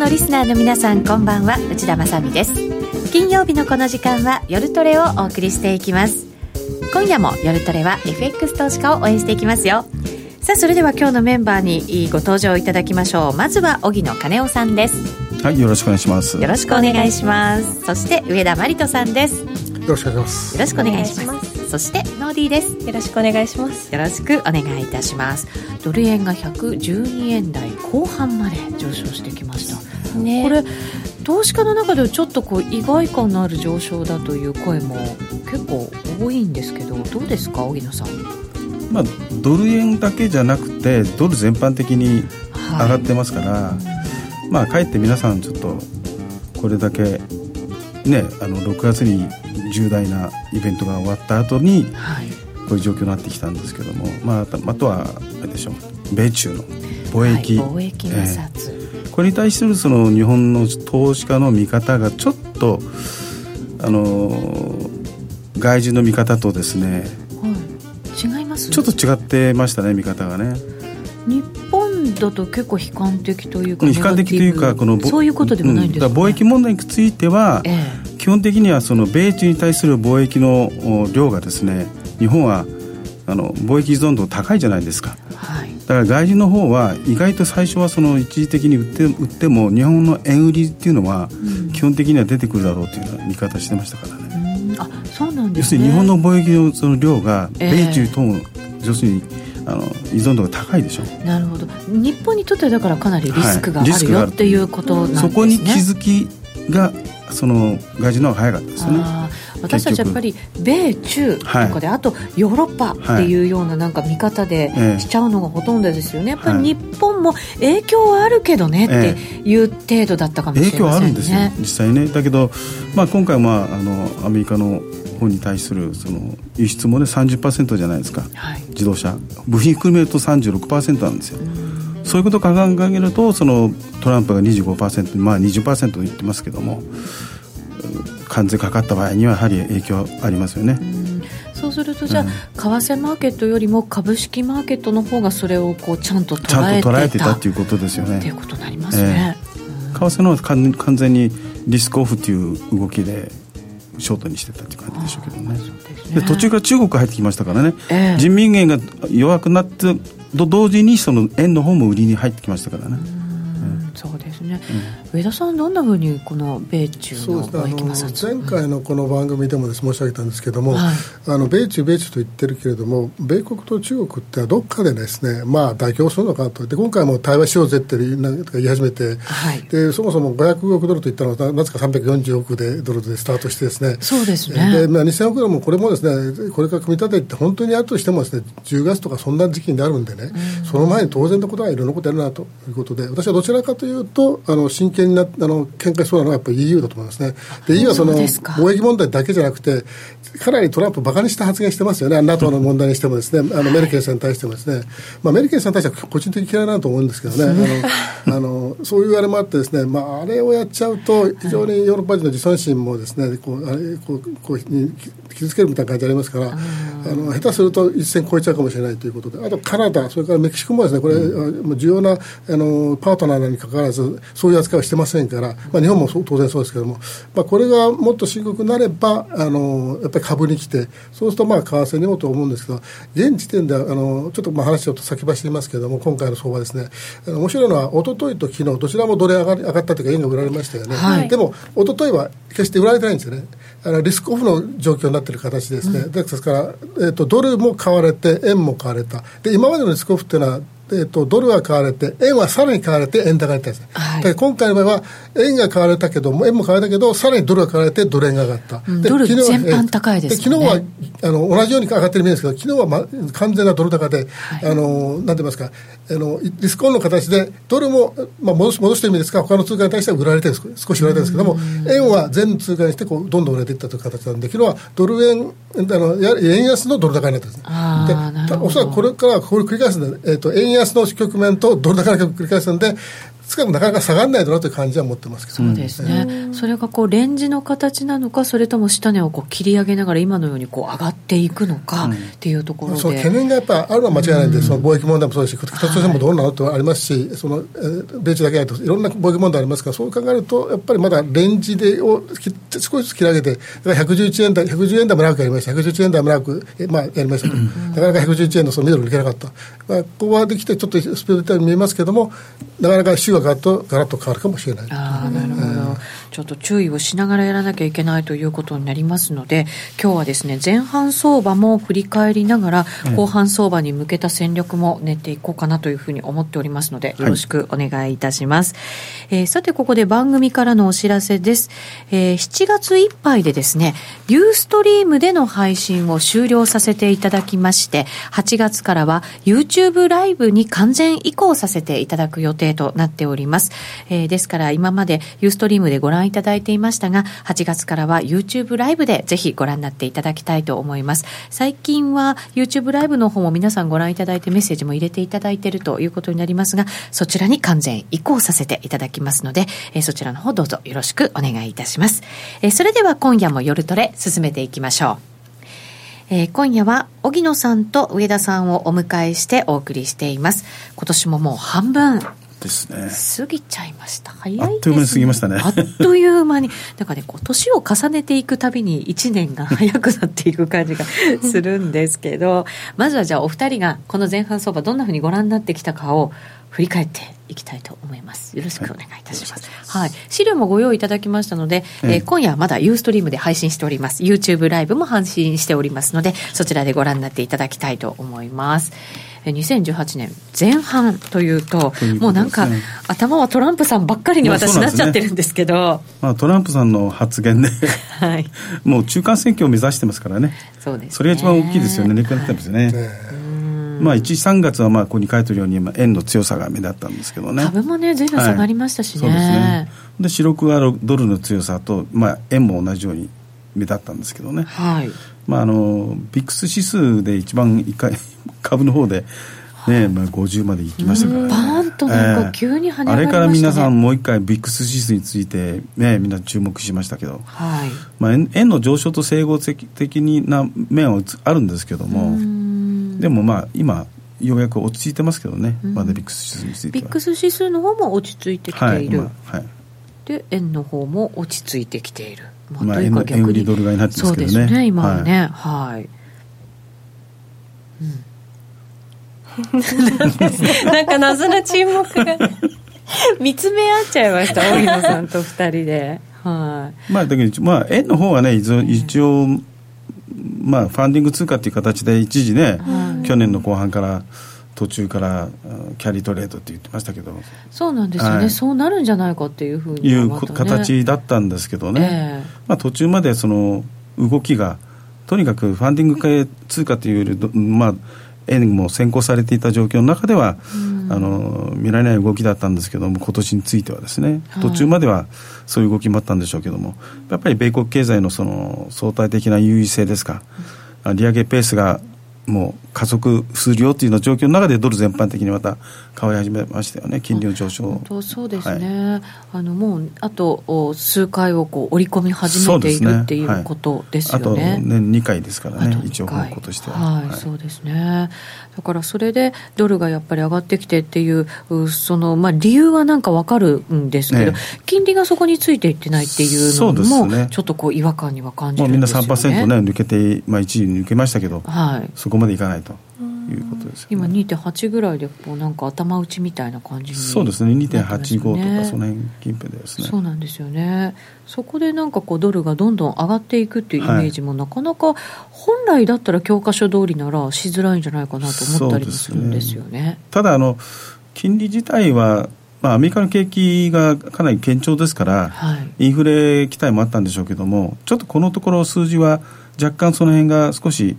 のリスナーの皆さんこんばんは。内田まさです。金曜日のこの時間は夜トレをお送りしていきます。今夜も夜トレは FX 投資家を応援していきますよ。さあそれでは今日のメンバーにご登場いただきましょう。まずは荻野金夫さんです。はいよろしくお願いします。よろしくお願いします。そして上田真理人さんです。よろしくお願いします。よろしくお願いしますそしてノーディーです。よろしくお願いします。よろしくお願いいたします。ドル円が112円台後半まで上昇してきました。ね。これ投資家の中ではちょっとこう意外感のある上昇だという声も結構多いんですけどどうですか荻野さん？まあ、ドル円だけじゃなくてドル全般的に上がってますから、はい、まあかえって皆さんちょっとこれだけねあの6月に重大なイベントが終わった後に、はい、こういう状況になってきたんですけども、まあ、あとはあれでしょう。米中の貿易、はい、貿易摩擦、えー、これに対するその日本の投資家の見方がちょっとあの外需の見方とですね、はい、違います？ちょっと違ってましたね見方がね。日本だと結構悲観的というか悲観的というかこのそういうことでもないんですか、ね、貿易問題については、ええ、基本的にはその米中に対する貿易の量がですね日本はあの貿易依存度高いじゃないですか、はい、だから外需の方は意外と最初はその一時的に売って売っても日本の円売りっていうのは基本的には出てくるだろうという見方してましたからね、あそうなんです、ね、要するに日本の貿易のその量が米中とも、えー、要するにあの依存度が高いでしょ。なるほど。日本にとってはだからかなりリスクがあるよ、はい、っていうことなんですね。そこに気づきがその外需の方が早かったですよね。私たちやっぱり米中とかで、はい、あとヨーロッパっていうようななんか見方でしちゃうのがほとんどですよね、やっぱり日本も影響はあるけどねっていう程度だったかもしれませんね、影響あるんですよ実際ね。だけど、まあ、今回は、まあ、あのアメリカの方に対するその輸出もね30%じゃないですか、はい、自動車。部品含めると36%なんですよ、そういうことを考えるとそのトランプが25%まあ20%と言ってますけども関税かかった場合にはやはり影響ありますよね。そうするとじゃあ、うん、為替マーケットよりも株式マーケットの方がそれをこうちゃんと捉えてた。ちゃんと捉えてたっていうことですよね。っていうことになりますね。えー、為替の方は完全にリスクオフという動きでショートにしてたっていう感じでしょうけどね。で、ね、途中から中国入ってきましたからね、えー、人民元が弱くなってと同時にその円の方も売りに入ってきましたからね。そうですね、うん、上田さん、どんなふうにこの米中の貿易摩擦、前回のこの番組でも申し上げたんです。けれども、はい、あの米中、米中と言ってるけれども、米国と中国ってどっかでですね、まあ、妥協するのかと、で今回も対話しようぜって言い始めて、はい、でそもそも500億ドルといったのは、なぜか340億でドルでスタートしてですね、そうですね。で、まあ、2000億ドルもこれもですね、これから組み立てて、本当にやるとしてもですね、10月とかそんな時期になるんでね、うん、その前に当然のことはいろんなことやるなということで、私はどちらかというと、あの真剣になあの喧嘩しそうなのはやっぱり EU だと思いますね。で EU はその貿易問題だけじゃなくて、かなりトランプ、バカにした発言してますよね、NATO の問題にしてもですね、あのメルケルさんに対してもですね、まあ、メルケルさんに対しては個人的に嫌いなと思うんですけどね、あのあのそういうあれもあってですね、まあ、あれをやっちゃうと、非常にヨーロッパ人の自尊心もですね、こうあれこうこうに傷つけるみたいな感じありますから、あの下手すると一線超えちゃうかもしれないということで、あとカナダ、それからメキシコもですね、これ、うん、重要なあのパートナーにかかわらず、そういう扱いはしてませんから、まあ、日本も当然そうですけども、まあ、これがもっと深刻になれば、あのやっぱり株に来て、そうするとまあ為替にもと思うんですけど、現時点であのちょっとまあ話ちょっと先走りますけれども、今回の相場ですね、面白いのは、一昨日と昨日どちらもドル上が上がったというか、円が売られましたよね、はい、でも、一昨日は決して売られてないんですよね。あのリスクオフの状況になっている形ですね、うん、ですから、えーと、ドルも買われて、円も買われた、で今までのリスクオフっていうのは、えーと、ドルは買われて、円はさらに買われて、円高になったんです、はい、今回の場合は、円が買われたけども、円も買われたけど、さらにドルが買われて、ドル円が上がった。うん、ドル全般高いです、ね、昨日はあの同じように上がってるんですけど、昨日は、ま、完全なドル高で、はい、あのなんて言いますか、あのリスクオンの形で、ドルも、まあ、戻し戻してる意味ですが、他の通貨に対しては売られてる少し売られてるんですけども、円は全通貨にしてこうどんどん売られていったという形なんで、昨日はドル円、あの円安のドル高になってるんですでおそらくこれからこれ繰り返すんで、えーと、円安安の局面とドル高の局を繰り返すんで、つかなかなか下がらないだろうという感じは持ってますけど。そうですね、うん、それがこうレンジの形なのかそれとも下値をこう切り上げながら今のようにこう上がっていくのかっていうところで、うん、懸念がやっぱあるのは間違いないんで、うん、その貿易問題もそうですし北朝鮮もどうなのとありますし、はい、その米中だけじゃないといろんな貿易問題ありますからそう考えるとやっぱりまだレンジでを少しずつ切り上げてだから111円台110円台も長くやりました。111円台も長く、まあ、やりましたと、なかなか111円のそのミドル抜けなかった、まあ、ここはできてちょっとスピードで見えますけれどもなかなか週がガラッとガラッと変わるかもしれない。あなるほど、えー、ちょっと注意をしながらやらなきゃいけないということになりますので今日はですね前半相場も振り返りながら、後半相場に向けた戦略も練っていこうかなというふうに思っておりますのでよろしくお願いいたします、はい、えー、さてここで番組からのお知らせです、えー、7月いっぱいでですねユーストリームでの配信を終了させていただきまして8月からは YouTube ライブに完全移行させていただく予定となっております、おります。えー、ですから今までユーストリームでご覧いただいていましたが8月からは YouTube ライブでぜひご覧になっていただきたいと思います。最近は YouTube ライブの方も皆さんご覧いただいてメッセージも入れていただいているということになりますがそちらに完全移行させていただきますので、えー、そちらの方どうぞよろしくお願いいたします、えー、それでは今夜も夜トレ進めていきましょう。えー、今夜は荻野さんと上田さんをお迎えしてお送りしています。今年ももう半分ですね。過ぎちゃいました。早いです、ね、あっという間に過ぎましたね。あっという間に。だからねこう年を重ねていくたびに1年が早くなっていく感じがするんですけど まずはじゃあお二人がこの前半相場どんなふうにご覧になってきたかを振り返っていきたいと思います。よろしくお願いいたします。はい、はい、資料もご用意いただきましたので、えー、今夜はまだユーストリームで配信しております。YouTube ライブも配信しておりますので、そちらでご覧になっていただきたいと思います。2018年前半というと、ううね、もうなんか、頭はトランプさんばっかりに私なっちゃってるんですけど、ね、まあ、トランプさんの発言で はい、もう中間選挙を目指してますからね、そうです、ね、それが一番大きいですよね、ネックになってますね。はいまあ、1、3月はまあここに書いてるように、円の強さが目立ったんですけどね。株もね、ずいぶん下がりましたしね。はい、そうですね。で、四六はドルの強さと、まあ、円も同じように目立ったんですけどね。はい。まあ、あの、ビックス指数で一番一回、株の方で、ねまあ、50まで行きましたから、ね、バーンとなんか急に跳ね上がりました、ね、あれから皆さんもう一回ビックス指数について、ね、みんな注目しましたけど、はい。まあ、円の上昇と整合的な面はあるんですけども。でもまあ今ようやく落ち着いてますけどね、うん、まだビックス指数についてビックス指数の方も落ち着いてきている、はい。はい、で円の方も落ち着いてきている、まあ、まあ、円円売りドル買いになってますけどね。そうですね今はね。はい、はい。なんか謎な沈黙が。見つめ合っちゃいました荻野さんと二人で。はい、まあだけど、まあ、円の方はね一応、まあ、ファンディング通貨っていう形で一時ね、はい、去年の後半から途中からキャリートレードって言ってましたけどそうなんですよね、はい、そうなるんじゃないかっていうふうに、ね、いう形だったんですけどね、えー、まあ、途中までその動きがとにかくファンディング系通貨というよりまあ円も先行されていた状況の中では、あの見られない動きだったんですけども今年についてはですね、途中まではそういう動きもあったんでしょうけどもやっぱり米国経済のその相対的な優位性ですか、利上げペースがもう加速するよというような状況の中でドル全般的にまた変わり始めましたよね。金利の上昇。本そうですね、はい、あのもうあと数回をこう織り込み始めている、っていうことですよね、はい、あと年2回ですからね一応方向としては、はい、はい、そうですねだからそれでドルがやっぱり上がってきてっていうその、まあ、理由はなんか分かるんですけど、ね、金利がそこについていってないっていうのも、ね、ちょっとこう違和感には感じるんですよね。みんな3%ね抜けて、まあ、一時抜けましたけど、はい、そこまでいかないと。いうことです、ね、今2.8ぐらいでこうなんか頭打ちみたいな感じに、ね、そうですね。2.85とかその辺近辺ですね。そうなんですよね。そこでなんかこうドルがどんどん上がっていくっていうイメージもなかなか本来だったら教科書通りならしづらいんじゃないかなと思ったりもするんですよね、ね、ただあの金利自体はまあ、アメリカの景気がかなり堅調ですから、はい、インフレ期待もあったんでしょうけどもちょっとこのところ数字は若干その辺が少し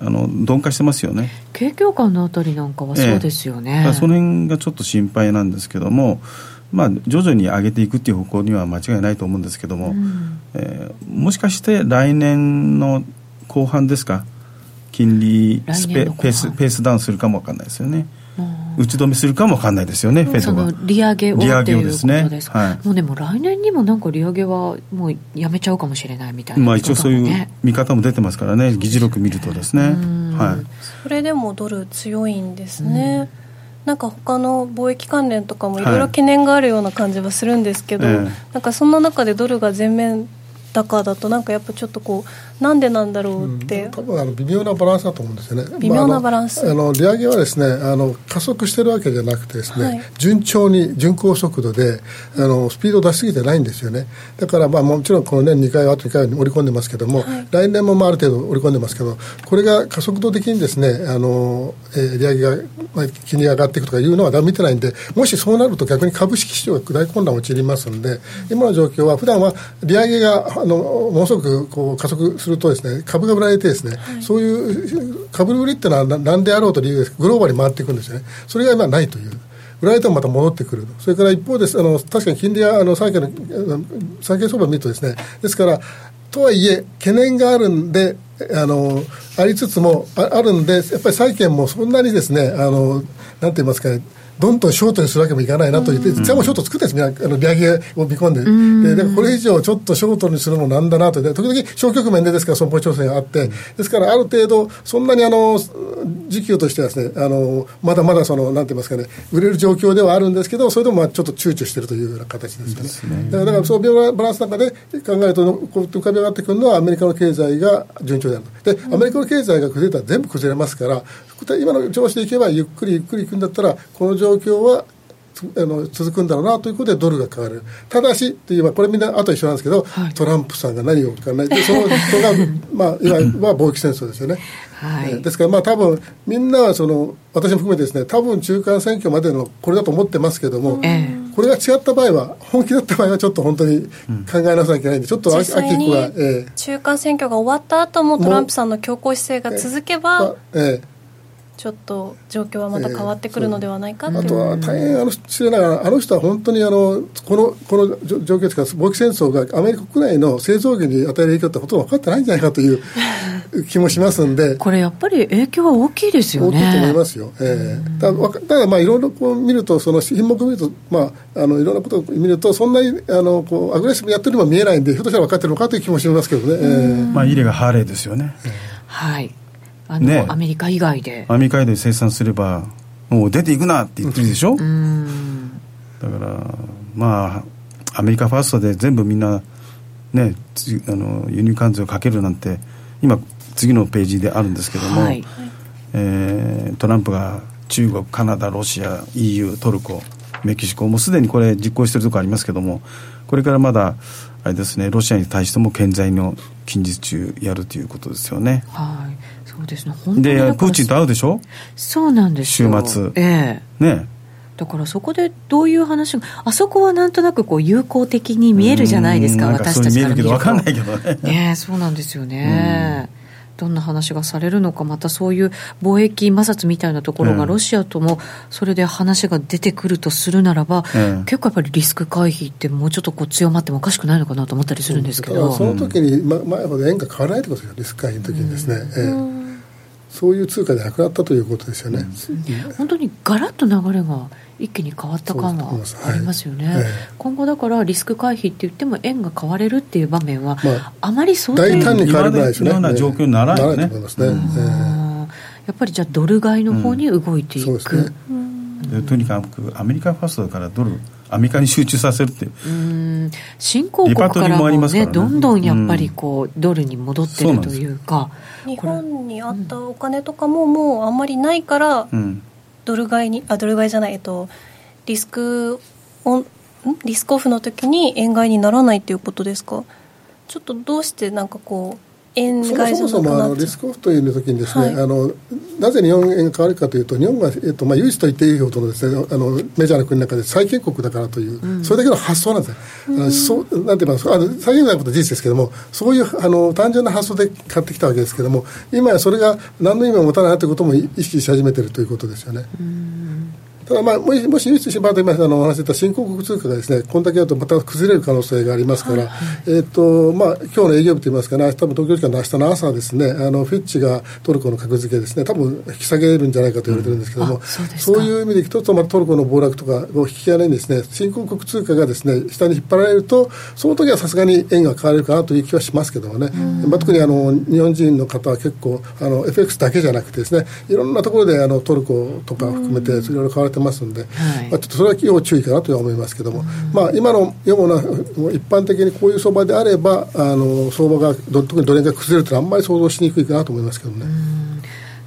あの鈍化してますよね。景況感のあたりなんかはそうですよね、ええ、その辺がちょっと心配なんですけどもまあ徐々に上げていくっていう方向には間違いないと思うんですけども、うん、えー、もしかして来年の後半ですか？金利スペペースペースダウンするかもわかんないですよね。打ち止めするかもわかんないですよね、フェドが。利上げを利上げをですね。ですはい、もうでも来年にもなんか利上げはもうやめちゃうかもしれないみたいな、まあ一応そういう見方も出てますからね、議事録見るとですね。はい。それでもドル強いんですね。なんか他の貿易関連とかもいろいろ懸念があるような感じはするんですけど、はい、なんかそんな中でドルが全面高だとなんかやっぱちょっとこうなんでなんだろうって、うん、多分あの微妙なバランスだと思うんですよね。微妙なバランス、まあ、あの利上げはですねあの加速してるわけじゃなくてですね、はい、順調に巡航速度であのスピードを出しすぎてないんですよね。だからまあもちろんこの年2回あと2回に織り込んでますけども、はい、来年もまあある程度織り込んでますけどこれが加速度的にですねあの、えー、利上げが、まあ、気に上がっていくとかいうのは見てないんでもしそうなると逆に株式市場が大混乱陥りますんで今の状況は普段は利上げがあのものすごくこう加速するとですね株が売られてですね、はい、そういう株売りっていうのは何であろうと理由です。グローバルに回っていくんですよね。それが今ないという。売られてもまた戻ってくるそれから一方です。あの確かに金利はあの債券の債券相場を見るとですね。ですからとはいえ懸念があるんであのありつつもああるんでやっぱり債券もそんなにですねあのなんて言いますかねどんどんショートにするわけもいかないなと言って、実際もショート作ってるんです。あの利上げを見込んで、ででこれ以上ちょっとショートにするのなんだなと、で時々小局面でですから損保調整があって、ですからある程度、そんなにあの時給としてはですねあのまだまだそのなんて言いますかね、売れる状況ではあるんですけど、それでもまあちょっと躊躇しているというような形ですよね。ね。だから、だからそのバランスの中で考えると、こう浮かび上がってくるのは、アメリカの経済が順調であるで、アメリカの経済が崩れたら全部崩れますから、今の調子でいけば、ゆっくりゆっくりいくんだったら、この状況はあの続くんだろうなということでドルが変わる。ただしといえばこれみんなあと一緒なんですけど、はい、トランプさんが何を考えてその人が、まあ、いわゆる貿易戦争ですよね、はい、ですからまあ多分みんなはその私も含めてですね多分中間選挙までのこれだと思ってますけども、これが違った場合は本気だった場合はちょっと本当に考えなさなきゃいけないんでちょっと秋は、え中間選挙が終わった後もトランプさんの強硬姿勢が続けば、ええちょっと状況はまた変わってくるのではないか、えー、あとは大変あの失礼ながら、あの人は本当にあのこのこの状況ですか？ら、貿易戦争がアメリカ国内の製造業に与える影響ってほとんど分かってないんじゃないかという 気もしますんで、これやっぱり影響は大きいですよね。大きいと思いますよ。えー、ただ、ただまあいろいろこう見ると、その品目見ると、まあ、あのいろんなことを見ると、そんなにあのこうアグレッシブにやってるのは見えないんで、ひょっとしたら分かってるのかという気もしますけどね。えー、まあ、入れがハーレーですよね。はいあの、ね、アメリカ以外で。アメリカ以外で生産すればもう出ていくなって言ってるでしょ、うん、だからまあアメリカファーストで全部みんなねあの輸入関税をかけるなんて今次のページであるんですけども、はい、えー、トランプが中国カナダロシア EU トルコメキシコもうすでにこれ実行してるところありますけどもこれからまだあれですねロシアに対しても健在の近日中やるということですよね。はいそうですね。でプーチンと会うでしょ？そうなんです週末。ええ。ね。だからそこでどういう話があそこはなんとなくこう友好的に見えるじゃないですか私たちから見ると。見えるけど分かんないけどね。ねそうなんですよね、どんな話がされるのか、またそういう貿易摩擦みたいなところが、ロシアともそれで話が出てくるとするならば、結構やっぱりリスク回避ってもうちょっとこう強まってもおかしくないのかなと思ったりするんですけど、その時に、ま、前ほど円が変わらないってことですよ。リスク回避の時にですね、ええそういう通貨でなくなったということですよね、うん、本当にガラッと流れが一気に変わった感がありますよね、はい、今後だからリスク回避って言っても円が買われるっていう場面は、まあ、あまり想定大胆に変わらないですね。ような状況にならないね、ね。ね、やっぱりじゃあドル買いの方に動いていく、うん。ね、とにかくアメリカファーストだからドルアメリカに集中させるって。うん。新興国からもね、ね、どんどんやっぱりこう、ドルに戻ってるというか。日本にあったお金とかももうあんまりないから、ドル買いにあドル買いじゃないえっとリスクオンリスクオフの時に円買いにならないっていうことですか？ちょっとどうしてなんかこう円そもそもあのリスクオフという時にですね、はい、あのなぜ日本円が変わるかというと日本が、えっとまあ、唯一と言っていいほどのですねあのメジャーな国の中で債権国だからという、うん、それだけの発想なんですね、うん、そうなんて言いますかあの債権国のことは事実ですけどもそういうあの単純な発想で買ってきたわけですけども今やそれが何の意味も持たないということも意識し始めているということですよね。うんただ、まあ、もしもし輸出しま今あのお話した新興国通貨がですねこんだけだとまた崩れる可能性がありますから、はい。えーとまあ今日の営業日といいますかね、多分東京時間の明日の朝ですね、あのフィッチがトルコの格付けですね、多分引き下げるんじゃないかと言われてるんですけども、うん、そういう意味でいくと、まあ、トルコの暴落とかを引き金にですね、新興国通貨がですね下に引っ張られると、その時はさすがに円が買われるかなという気はしますけどもね、まあ、特にあの日本人の方は結構あの、FX だけじゃなくてですね、いろんなところであのトルコとか含めて、いろいろ買われてますんで、はい、まあ、ちょっとそれは要注意かなとは思いますけども、まあ、今のような、一般的にこういう相場であれば、あの相場が特にドル円が崩れるというのは、あんまり想像しにくいかなと思いますけどね。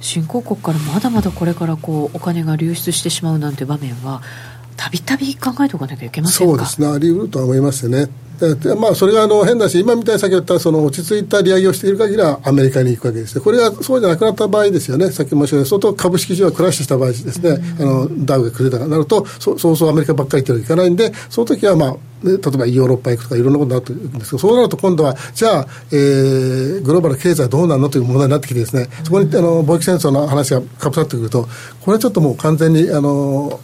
新興国からまだまだこれからこうお金が流出してしまうなんて場面はたびたび考えておかなきゃいけませんそうですね。あり得るとは思いますよね。でまあ、それがあの変だし、今みたいに先ほど言ったその落ち着いた利上げをしている限りはアメリカに行くわけですね、これがそうじゃなくなった場合ですよね、さっき申し上げた、相当株式市場がクラッシュした場合ですね、あのダウが崩れたとなると、そそうそうアメリカばっかり行ってはいかないんで、その時はまあ、例えばヨーロッパ行くとかいろんなことになってるんですけど、そうなると今度は、じゃあ、えー、グローバル経済どうなるのという問題になってきてですね、そこにあの貿易戦争の話がかぶさってくると、これはちょっともう完全に、あの、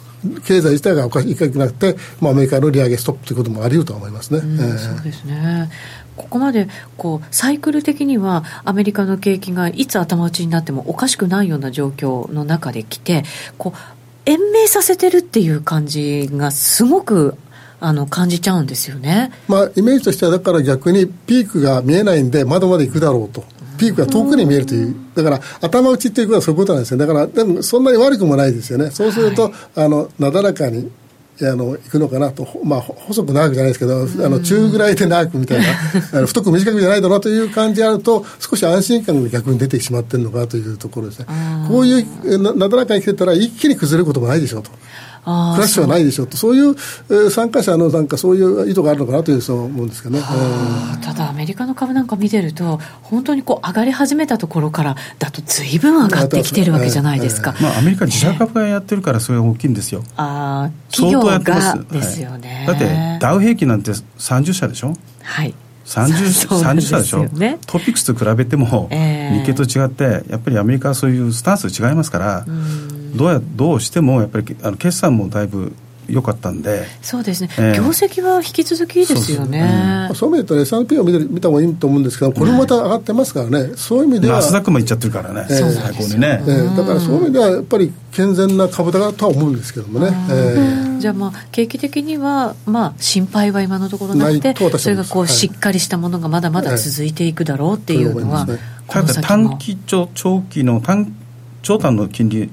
経済自体がおかしいかなくて、まあ、アメリカの利上げストップということもあり得ると思いますね、うんえー、そうですね。ここまでこうサイクル的にはアメリカの景気がいつ頭打ちになってもおかしくないような状況の中で来てこう延命させてるっていう感じがすごくあの感じちゃうんですよね、まあ、イメージとしてはだから逆にピークが見えないんでまだまだいくだろうと。ピークが遠くに見えるという、だから頭打ちっていうことはそういうことなんですよ、だからでもそんなに悪くもないですよね、そうすると、はい、あのなだらかに。あのいくのかなと、まあ、細く長くじゃないですけど、あの中ぐらいで長くみたいな、あの太く短くじゃないだろうという感じがあると、少し安心感が逆に出てしまってるのかというところですね、こういうななだらかに来てたら、一気に崩れることもないでしょうと。クラッシュはないでしょうと、そういう、えー、参加者のなんかそういう意図があるのかなというそう思うんですけどね、えー、ただ、アメリカの株なんか見てると、本当にこう上がり始めたところからだと、ずいぶん上がってきてるわけじゃないですか、えー、まあ、アメリカ、自社株がやってるから、それが大きいんですよ。あ企業がですよね、はい、だって、ダウ平均なんて30社でしょ？はい。30, 30社でしょ、ね、トピックスと比べても、日経と違って、やっぱりアメリカはそういうスタンス違いますから、どうやどうしてもやっぱりあの決算もだいぶ良かったんで。そうですね、えー、業績は引き続きですよね。そういう。意味で言うと S&P を見て見た方がいいと思うんですけどこれもまた上がってますからね、はい、そういう意味では。ナスダックもいっちゃってるからね、えー、最高にね、えー、だからそういう意味ではやっぱり健全な株高とは思うんですけどもね、えー、じゃあまあ景気的にはまあ心配は今のところなくてそれがこうしっかりしたものがまだまだ続いていくだろうっていうのは、ただ短期長長期の短長短の金利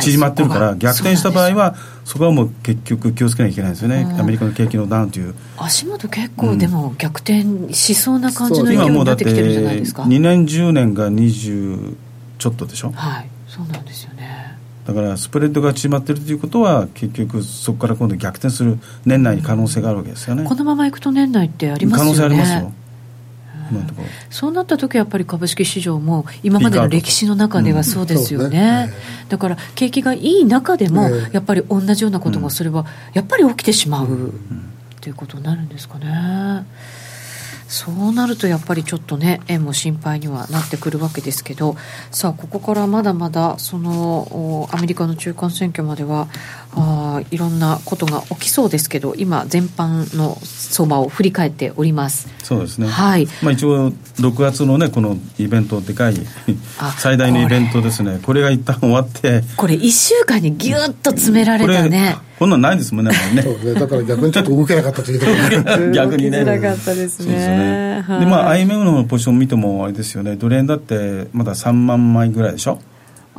縮まってるから、逆転した場合は、そこはもう結局気をつけなきゃいけないですよね、アメリカの景気のダウンという。足元結構、でも逆転しそうな感じの勢いになってきてるじゃないですか。2年、10年が20ちょっとでしょ？はい、そうなんですよね。だからスプレッドが縮まってるということは結局そこから今度逆転する年内に可能性があるわけですよね、このままいくと年内ってありますよね。可能性ありますよそうなった時はやっぱり株式市場も今までの歴史の中ではそうですよね。うん、だから景気がいい中でもやっぱり同じようなことがそれはやっぱり起きてしまう。ということになるんですかね。そうなるとやっぱりちょっとね円も心配にはなってくるわけですけど。さあここからまだまだそのアメリカの中間選挙まではあいろんなことが起きそうですけど今全般の相場を振り返っております。そうですね。はい、まあ、一応6月のねこのイベントでかい最大のイベントですね。これ。が一旦終わって。これ1週間にぎゅっと詰められたね。こんなんないですもんね、ね。ね。だから逆にちょっと動けなかったというところ逆にね。なかったですね。ですね。で、まあ、IMF のポジション見ても、あれですよね、ドル円だってまだ3万枚ぐらいでしょ？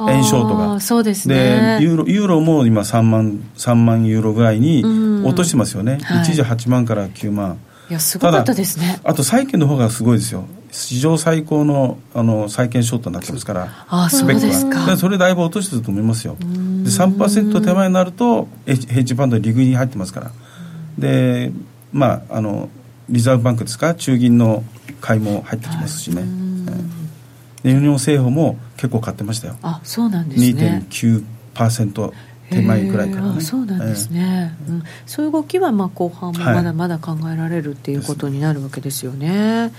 円ショートが。そうですね。で、ユーロ、ユーロも今3万、3万ユーロぐらいに落としてますよね。はい、一時8万から9万。いや、すごかったですね。あと債券の方がすごいですよ。史上最高のあの債券ショートになってますから、あスペックは。それだいぶ落としてると思いますよ。で、3%手前になると、ヘッジファンド利食いに入ってますから。で、まあ、あの、リザーブバンクですか、中銀の買いも入ってきますしね。で、ユニオン政府も結構買ってましたよ。あ、そうなんですね。2.9%。手前ぐらいから、ね、そうなんですね、えー、うん、そういう動きはまあ後半もまだまだ考えられるっていうことになるわけですよね。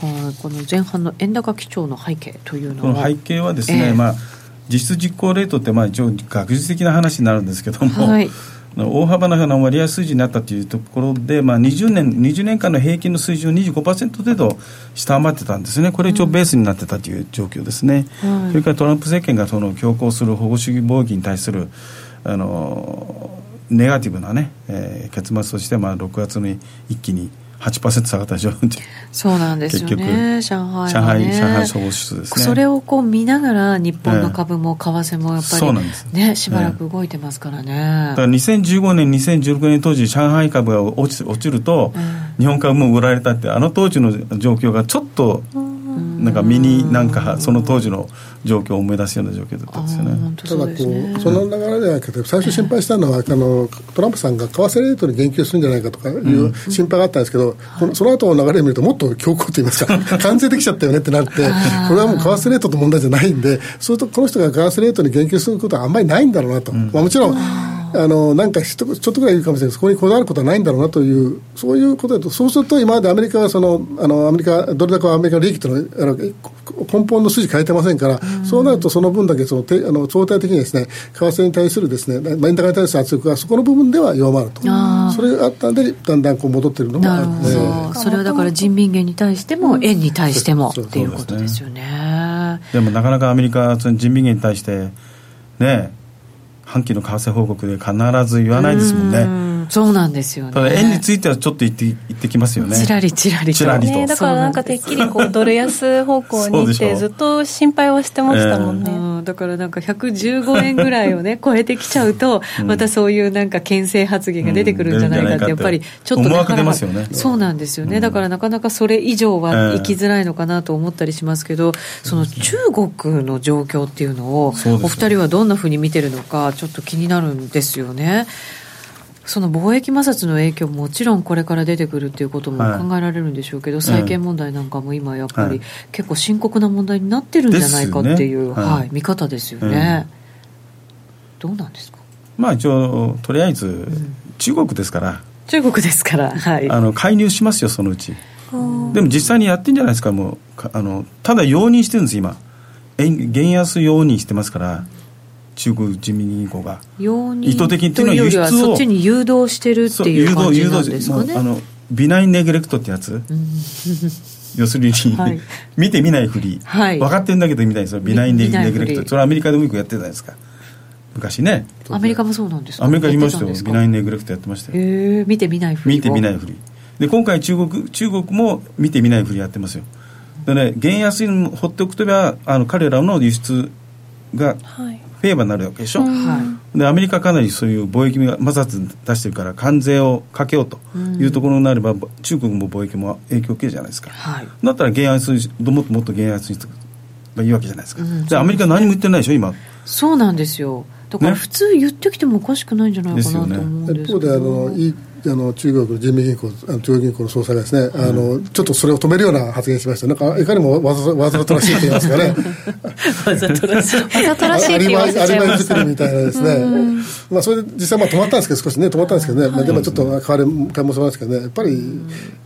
はい、この前半の円高基調の背景というのは。この背景はですね、えー、まあ実質実行レートってまあ一応学術的な話になるんですけども、はい、大幅な割合数字になったというところで、まあ、20, 年20年間の平均の水準を25%程度下回ってたんですね、これ一応ベースになってたという状況ですね、うん、それからトランプ政権がその強行する保護主義貿易に対するあのネガティブなね、えー、結末として、まあ、6月に一気に8%下がったでしょ？そうなんですよね。上海、ね、上海上海総合指数ですね。それをこう見ながら日本の株も為替もやっぱり、ね、しばらく動いてますからね、だから2015年2016年当時上海株が落ち落ちると、日本株も売られたってあの当時の状況がちょっと、うんなんか身になんかその当時の状況を思い出すような状況だったんですよね。ただこう、その流れではなくて最初心配したのはあのトランプさんが為替レートに言及するんじゃないかとかいう心配があったんですけど、うん、その後の流れを見るともっと強硬といいますか。完成できちゃったよねってなってこれはもう為替レートと問題じゃないんでそうするとこの人が為替レートに言及することはあんまりないんだろうなと、うん、まあ、もちろんあのなんかちょっとぐらい言うかもしれないそこにこだわることはないんだろうなという、そういうことだと、そうすると今までアメリカはその、あのアメリカ、ドル高はアメリカの利益とのあの根本の数字変えてませんから、うん、そうなるとその分だけそのてあの相対的にですね、為替に対するですね、円高に対する圧力がそこの部分では弱まると。それがあったんで、だんだんこう戻ってるのもあるので、それはだから人民元に対しても、円に対しても、っていうことですよね。でもなかなかアメリカ、人民元に対して、ね、半期の為替報告で必ず言わないですもんね。そうなんですよね。ただ円についてはちょっと言って言ってきますよね。ちらりちらりと。ちらりと。ね、だからなんかてっきりこうドル安方向にってずっと心配はしてましたもんね。えー、だからなんか115円ぐらいをね超えてきちゃうと、またそういうなんか牽制発言が出てくるんじゃないかってやっぱりちょっと思惑出ますよね。そうなんですよね。だからなかなかそれ以上は行きづらいのかなと思ったりしますけど、その中国の状況っていうのをお二人はどんなふうに見てるのかちょっと気になるんですよね。その貿易摩擦の影響ももちろんこれから出てくるっていうことも考えられるんでしょうけど、はい、債権問題なんかも今やっぱり結構深刻な問題になってるんじゃないかっていう、ね、はい、見方ですよね、うん、どうなんですか？まあ一応とりあえず中国ですから、うん、中国ですから、はい、あの介入しますよそのうち。でも実際にやってんじゃないですかもう。あのただ容認してるんです今。円安容認してますから中国人民銀行が意図的にっていうのは輸出をそっちに誘導してるっていう感じなんですかね。あのbenign neglect ってやつ、要するに、はい、見て見ないふり、はい、分かってるんだけど見ないです benign neglect。それはアメリカでもよくやってたじゃないですか。昔ね。アメリカもそうなんですか？アメリカいましたよビ nign neglect やってましたよ。へえ見て見ないふり見て見ないふり。で今回中国中国も見て見ないふりやってますよ。でね元安に放っておくとはあの彼らの輸出が、はい favor になるわけでしょ、はい、でアメリカかなりそういう貿易摩擦出してるから関税をかけようというところになれば、中国も貿易も影響を受けるじゃないですか、はい、だったら減圧もっともっと減圧にがいいわけじゃないですか、うん、でアメリカ何も言ってないでしょ？今。そうなんですよ。だから普通言ってきてもおかしくないんじゃないかなと思うんですけど、ね、一方であのいあの中国の人民銀行、あの中央銀行の総裁がですね、うん、あのちょっとそれを止めるような発言しました、なんかいかにもわざわざとらしいと言いますかね、わざとらしい、わざとらしいアリバイ作りみたいなですね、まあ、それで実際、まあ、止まったんですけど、少しね、止まったんですけどね、まあ、でもちょっと変わり、変もそうなんですけどね、やっぱり、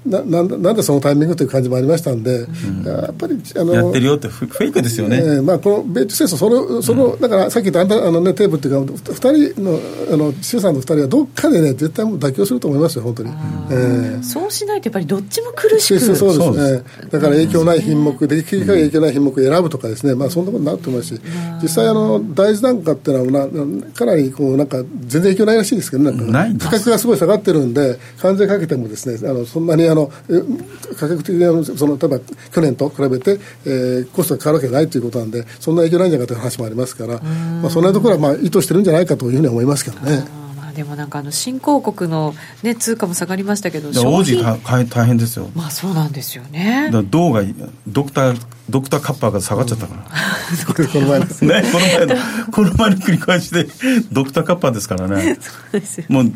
ななんなんでそのタイミングという感じもありましたんで、やっぱりあのやってるよってフェイクですよね、えーまあ、この米中戦争そのその、だからさっき言ったあの、ね、テープっていうか、2人のあの衆参の2人はどっかでね、絶対もう妥協すると思いますよ、本当に。えー、そうしないとやっぱりどっちも苦しくそうですねだから影響ない品目できる限り影響ない品目を選ぶとかですね、まあ、そんなことになると思いますし。実際あの大豆なんかっていうのはなかなりこうなんか全然影響ないらしいですけどね。価格がすごい下がってるんで関税かけてもですねあのそんなにあの価格的にその例えば去年と比べて、えー、コストが変わるわけないということなんでそんな影響ないんじゃないかという話もありますから、まあ、そんなところはまあ意図してるんじゃないかというふうに思いますけどね。でもなんかあの新興国の、ね、通貨も下がりましたけど王子大変ですよ。まあそうなんですよね。だ銅がドクタードクターカッパーが下がっちゃったから、うん、この前ねこの前のこの前の繰り返しでドクターカッパーですからね。もう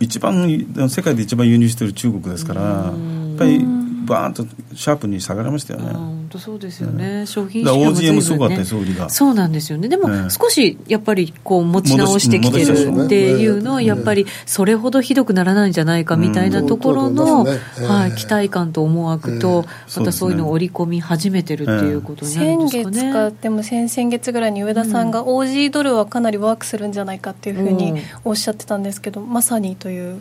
一番世界で一番輸入してる中国ですからやっぱりバーンとシャープに下がりましたよね。本当そうですよね、商品 OGM すごかったです売りが。そうなんですよね。でも少しやっぱりこう持ち直してきてるっていうのはやっぱりそれほどひどくならないんじゃないかみたいなところの、はい、期待感と思惑とまたそういうのを織り込み始めてるっていうことになるんですかね。先月かでも先々月ぐらいに上田さんが OG ドルはかなりワークするんじゃないかっていうふうにおっしゃってたんですけどまさにという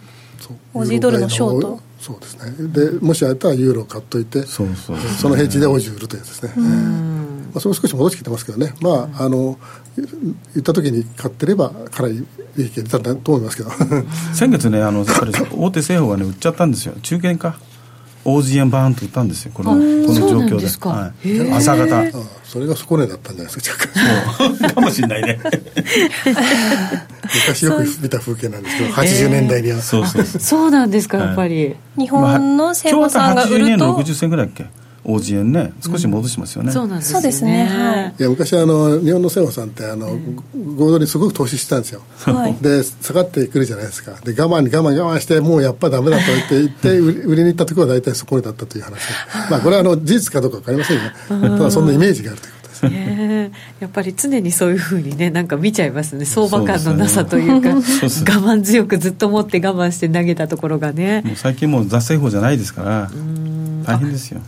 オージードルのショート。そうですね。でもしあったらユーロ買っといてその平地でオージー売るというですね、えーまあ、それも少し戻してきてますけどね。まああの言った時に買ってればかなり利益が出たんだと思いますけど。先月ねあのやっぱり大手製法がね売っちゃったんですよ。中堅か大津円バーンと売ったんですよこのこの状況で。はい、朝方。それが底値だったんじゃないですかそう。かもしれないね昔よく見た風景なんですけど80年代には、そうそうそう。なんですかやっぱり、日本の生産さんが売ると、まあ、80年60銭ぐらいだっけ王子円ね少し戻しますよね、うん、そうなんですね。はい。いや昔あの日本の政府さんってあの、うん、合同にすごく投資してたんですよ、はい、で下がってくるじゃないですか。で我慢に我慢我慢してもうやっぱダメだと言って言って 売りに行ったところは大体そこだったという話。まあこれはあの事実かどうか分かりませんよ。ただそんなイメージがあるというね、やっぱり常にそういうふうにねなんか見ちゃいますね。相場感のなさというか、ね、我慢強くずっと持って我慢して投げたところがね。もう最近もう雑製法じゃないですから大変ですよ。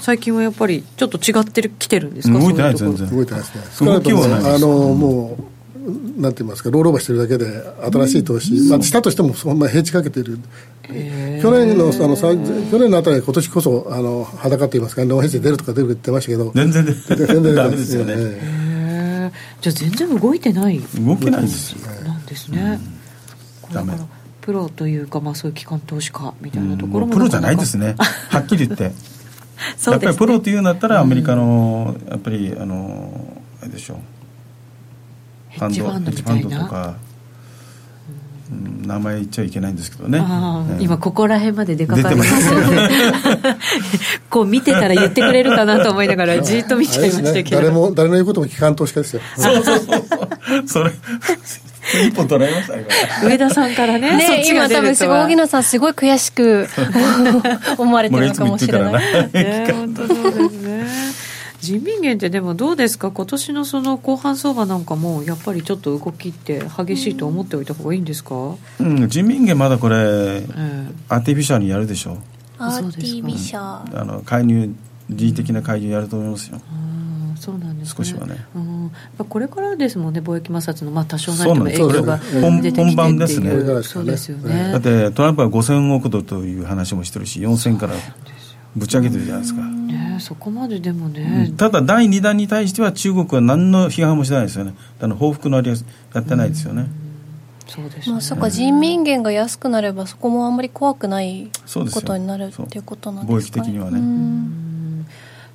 最近はやっぱりちょっと違ってるきてるんですか？動いてない全然。動いてないですね。動きはないあのもうなんて言いますかロールオーバーしてるだけで新しい投資、まあ、したとしてもそんな平地かけている去年のあの去年のあたり今年こそあの裸と言いますかノーヘッジ出るとか出るって言ってましたけど。全然全然ダメですよね、じゃあ全然動いてない。動けないですよなんですね、うん、ダメ。プロというか、まあ、そういう機関投資家みたいなところもプロじゃないですね。はっきり言って。やっぱりプロっていうんだったらアメリカのやっぱりあのあれでしょうヘッジファンドみたいな。とか、うん、名前言っちゃいけないんですけどね、今ここら辺まで出かかります。よ ねこう見てたら言ってくれるかなと思いながら じっと見ちゃいましたけど、ね、誰も誰の言うことも機関投資家ですよ。そうそうそう。それ一本取られました上田さんからねね今多分荻野さんすごい悔しく思われてるのかもしれない。ね本当そうですね人民元ってでもどうですか？今年のその後半相場なんかもやっぱりちょっと動きって激しいと思っておいた方がいいんですか、うん、人民元まだこれ、えー、アーティフィシャルにやるでしょう。アーティフィシャル。あの介入人為的な介入やると思いますよ、うんそうなんです、ね、少しはね、うん、これからですもんね貿易摩擦の、まあ、多少なりとも影響が出てきて本番ですね。そうですよね。だってトランプは5000億ドルという話もしてるし4000からぶち上げてるじゃないですか、ね、そこまででもね、ただ第2弾に対しては中国は何の批判もしてないですよね。あの報復のありはやってないですよね、そうですね、まあ、そっか人民元が安くなればそこもあんまり怖くないことになるっていうことなんですか、ね、貿易的にはね。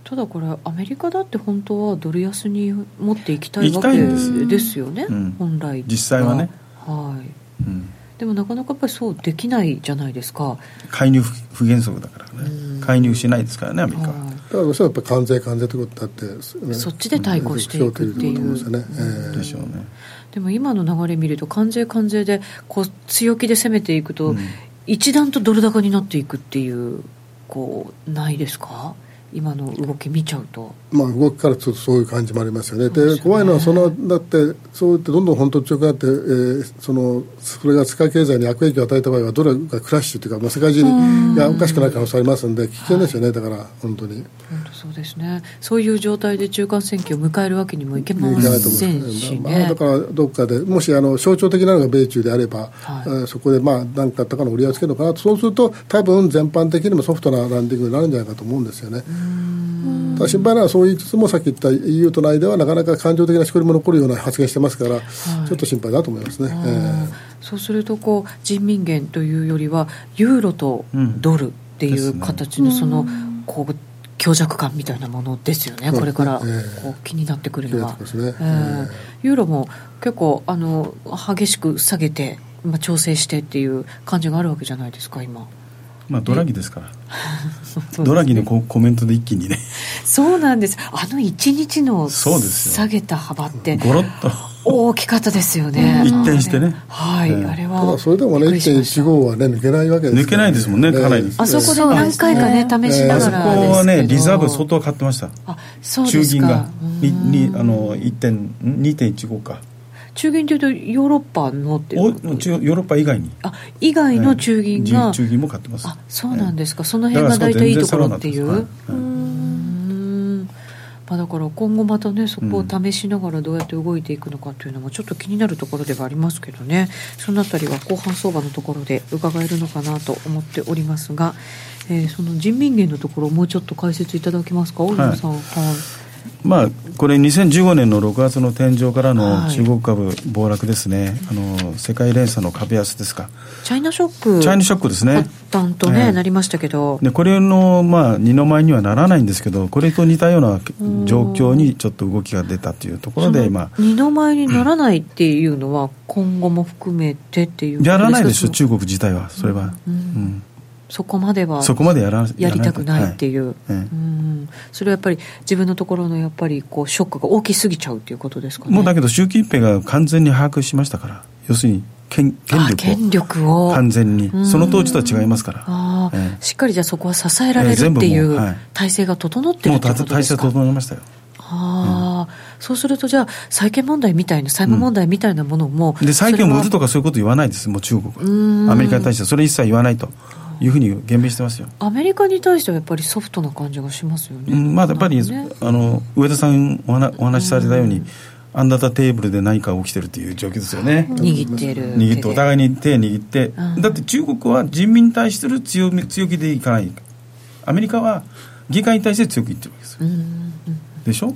ただこれアメリカだって本当はドル安に持っていきたいわけですよね、うん、本来。実際はね。はい、うん、でもなかなかやっぱりそうできないじゃないですか。介入不原則だからね、介入しないですからねアメリカ。は、だからどうしてもやっぱ関税関税ということだって、ね、そっちで対抗していくっていう、ね。えー、でしょうね。でも今の流れ見ると関税関税でこう強気で攻めていくと、うん、一段とドル高になっていくっていうこうないですか？今の動き見ちゃうと、まあ、動きからちょっとそういう感じもありますよね、で、ね、怖いのはその、だって、そうやってどんどん本当強くなって、えー、そのそれが世界経済に悪影響を与えた場合は、ドルがクラッシュというか、まあ、世界中がおかしくなる可能性ありますんで、危険ですよね、だから、本当に。本当そうですね、そういう状態で中間選挙を迎えるわけにもいけませんし、ね、まあ、だから、どっかで、もしあの象徴的なのが米中であれば、はい、えー、そこでまあ何かあったかの折り合いをつけるのかなと、そうすると、多分全般的にもソフトなランディングになるんじゃないかと思うんですよね。ただ心配なのはそう言いつつもさっき言った EU との間はなかなか感情的なしこりも残るような発言してますから、はい、ちょっと心配だと思いますね、えー、そうするとこう人民元というよりはユーロとドルっていう形のその、こう強弱感みたいなものですよね、これからこう気になってくるのは、ユーロも結構あの激しく下げて、まあ、調整してっていう感じがあるわけじゃないですか今。まあ、ドラギですから、ね、ドラギのココメントで一気にね。そうなんです。あの一日の下げた幅ってゴロッと。大きかったですよね。一転してね。はい、あれはただそれでもね1.15はね抜けないわけです抜けないですもんねかなりあそこで何回かね試しながらあそこはねリザーブ相当買ってました。あそうですか。中銀が。にあの2.15か中銀というとヨーロッパのってヨーロッパ以外に。あ以外の中銀が、中銀も買ってます。あそうなんですか、その辺が大体いいところっていう、まあ、だから今後またねそこを試しながらどうやって動いていくのかというのもちょっと気になるところではありますけどね。そのあたりは後半相場のところで伺えるのかなと思っておりますが、えー、その人民元のところをもうちょっと解説いただけますか？大野さん、はい、はいまあ、これ2015年の6月の天井からの中国株暴落ですね、はい、あの世界連鎖の株安ですか。チャイナショックチャイナショックですね。発端とね、なりましたけど。でこれの、まあ、二の舞にはならないんですけどこれと似たような状況にちょっと動きが出たというところで、まあ、二の舞にならないっていうのは今後も含めてっていうやらないでしょ中国自体は。それは、うん、うんそこまではそこまでやらやりたくないっていう、はい、うん、それはやっぱり自分のところのやっぱりこうショックが大きすぎちゃうっていうことですかね。もうだけど習近平が完全に把握しましたから。要するに権権力を。完全に。その当時とは違いますから、ええ、しっかりじゃあそこは支えられるっていう体制が整ってるってことですか、もう体制整いましたよ。ああ、うん、そうするとじゃあ債権問題みたいな債務問題みたいなものも、うん、で債権を売るとかそういうこと言わないです。もう中国は。アメリカに対してそれ一切言わないというふうに言明してますよ。アメリカに対してはやっぱりソフトな感じがしますよね、うん、まあ、やっぱり、ね、あの上田さんお話お話しされたように、アンダータテーブルで何か起きてるという状況ですよね。握ってる。握ってお互いに手握って、うん、だって中国は人民に対してる強み強気でいかない。アメリカは議会に対して強く言ってるわけですよ、うん、でしょ、うん、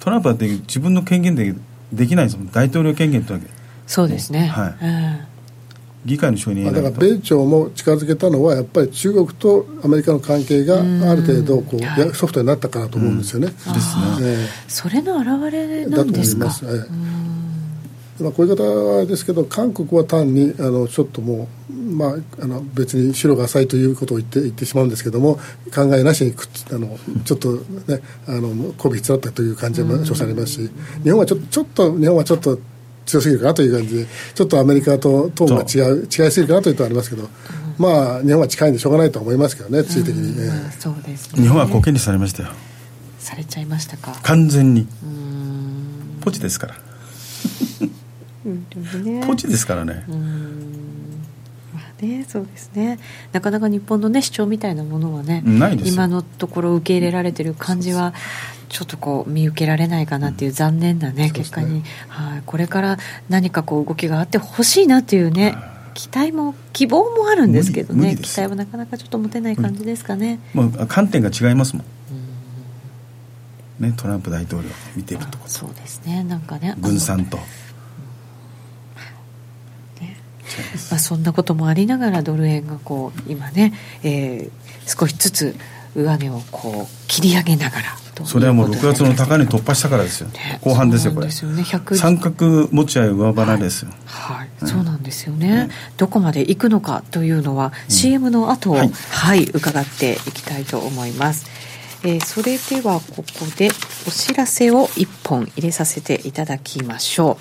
トランプは自分の権限でできないですもん。大統領権限ってわけ。そうですね。はい、うん議会の承認だから米朝も近づけたのはやっぱり中国とアメリカの関係がある程度こう、はい、ソフトになったからと思うんですよね。ですね、えー、それの表れなんですか？だと思います、えまあ、こういう方ですけど韓国は単にあのちょっともう、まあ、あの別に白が浅いということを言って言ってしまうんですけども考えなしにくあのちょっとねあの媚び必要だったという感じも称されますし日本はちょちょっと日本はちょっと強すぎるかなという感じでちょっとアメリカとトーンが違う違いすぎるかなというとありますけど、まあ日本は近いんでしょうがないと思いますけどね地理的に、ね、そうですね日本はコケにされましたよ。されちゃいましたか。完全に。ポチですから。ポチですからね。ね、そうですね。なかなか日本の、ね、主張みたいなものはね今のところ受け入れられてる感じはちょっとこう見受けられないかなっていう残念なね、うん、結果に、ね、はい、これから何かこう動きがあってほしいなっていうね期待も希望もあるんですけどね。期待はなかなかちょっと持てない感じですかね、もう観点が違いますもん。ね、トランプ大統領見てるとそうですね。なんかね軍産と、まあ、そんなこともありながらドル円がこう今ね、えー、少しずつ上値をこう切り上げながらそれはもう6月の高値突破したからですよ、ね、後半ですよこれ。ですよ、ね、三角持ち合い上腹ですよ。はい、はいうん、そうなんですよね、うん、どこまで行くのかというのは、うん、CM の後、はい、はい、伺っていきたいと思います。えー、それではここでお知らせを1本入れさせていただきましょ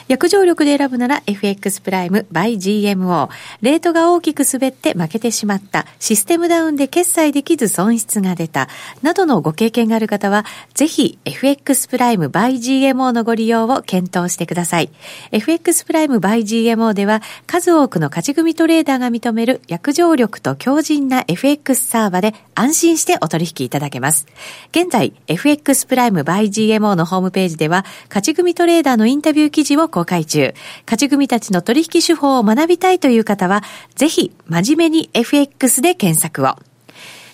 う。約定力で選ぶなら FX プライム by GMO。レートが大きく滑って負けてしまった。システムダウンで決済できず損失が出た。などのご経験がある方は、ぜひ FX プライム by GMO のご利用を検討してください。FX プライム by GMO では数多くの勝ち組トレーダーが認める約定力と強靭な FX サーバで安心してお取引いただけます。現在、FX プライム by GMO のホームページでは、勝ち組トレーダーのインタビュー記事を公開中。勝ち組たちの取引手法を学びたいという方は、ぜひ、真面目に FX で検索を。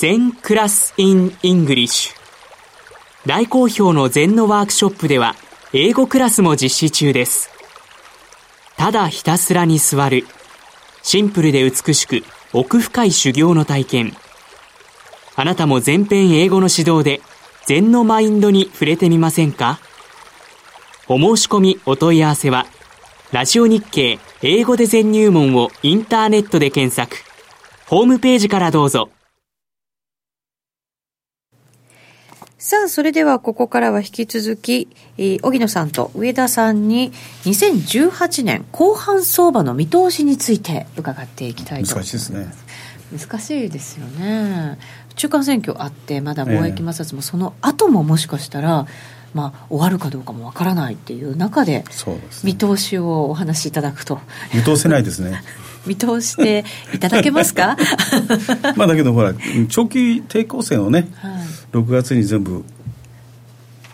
禅クラス in English 大好評の禅のワークショップでは英語クラスも実施中です。ただひたすらに座る。シンプルで美しく奥深い修行の体験。あなたも全編英語の指導で禅のマインドに触れてみませんか？お申し込みお問い合わせはラジオ日経英語で禅入門をインターネットで検索。ホームページからどうぞ。さあ、それではここからは引き続き、えー、荻野さんと上田さんに2018年後半相場の見通しについて伺っていきたいと思います。難しいですね。難しいですよね。中間選挙あって、まだ貿易摩擦もその後ももしかしたら、まあ、終わるかどうかもわからないっていう中で、見通しをお話しいただくと。見通せないですね。見通していただけますか？まあだけどほら長期抵抗線をね、はい、6月に全部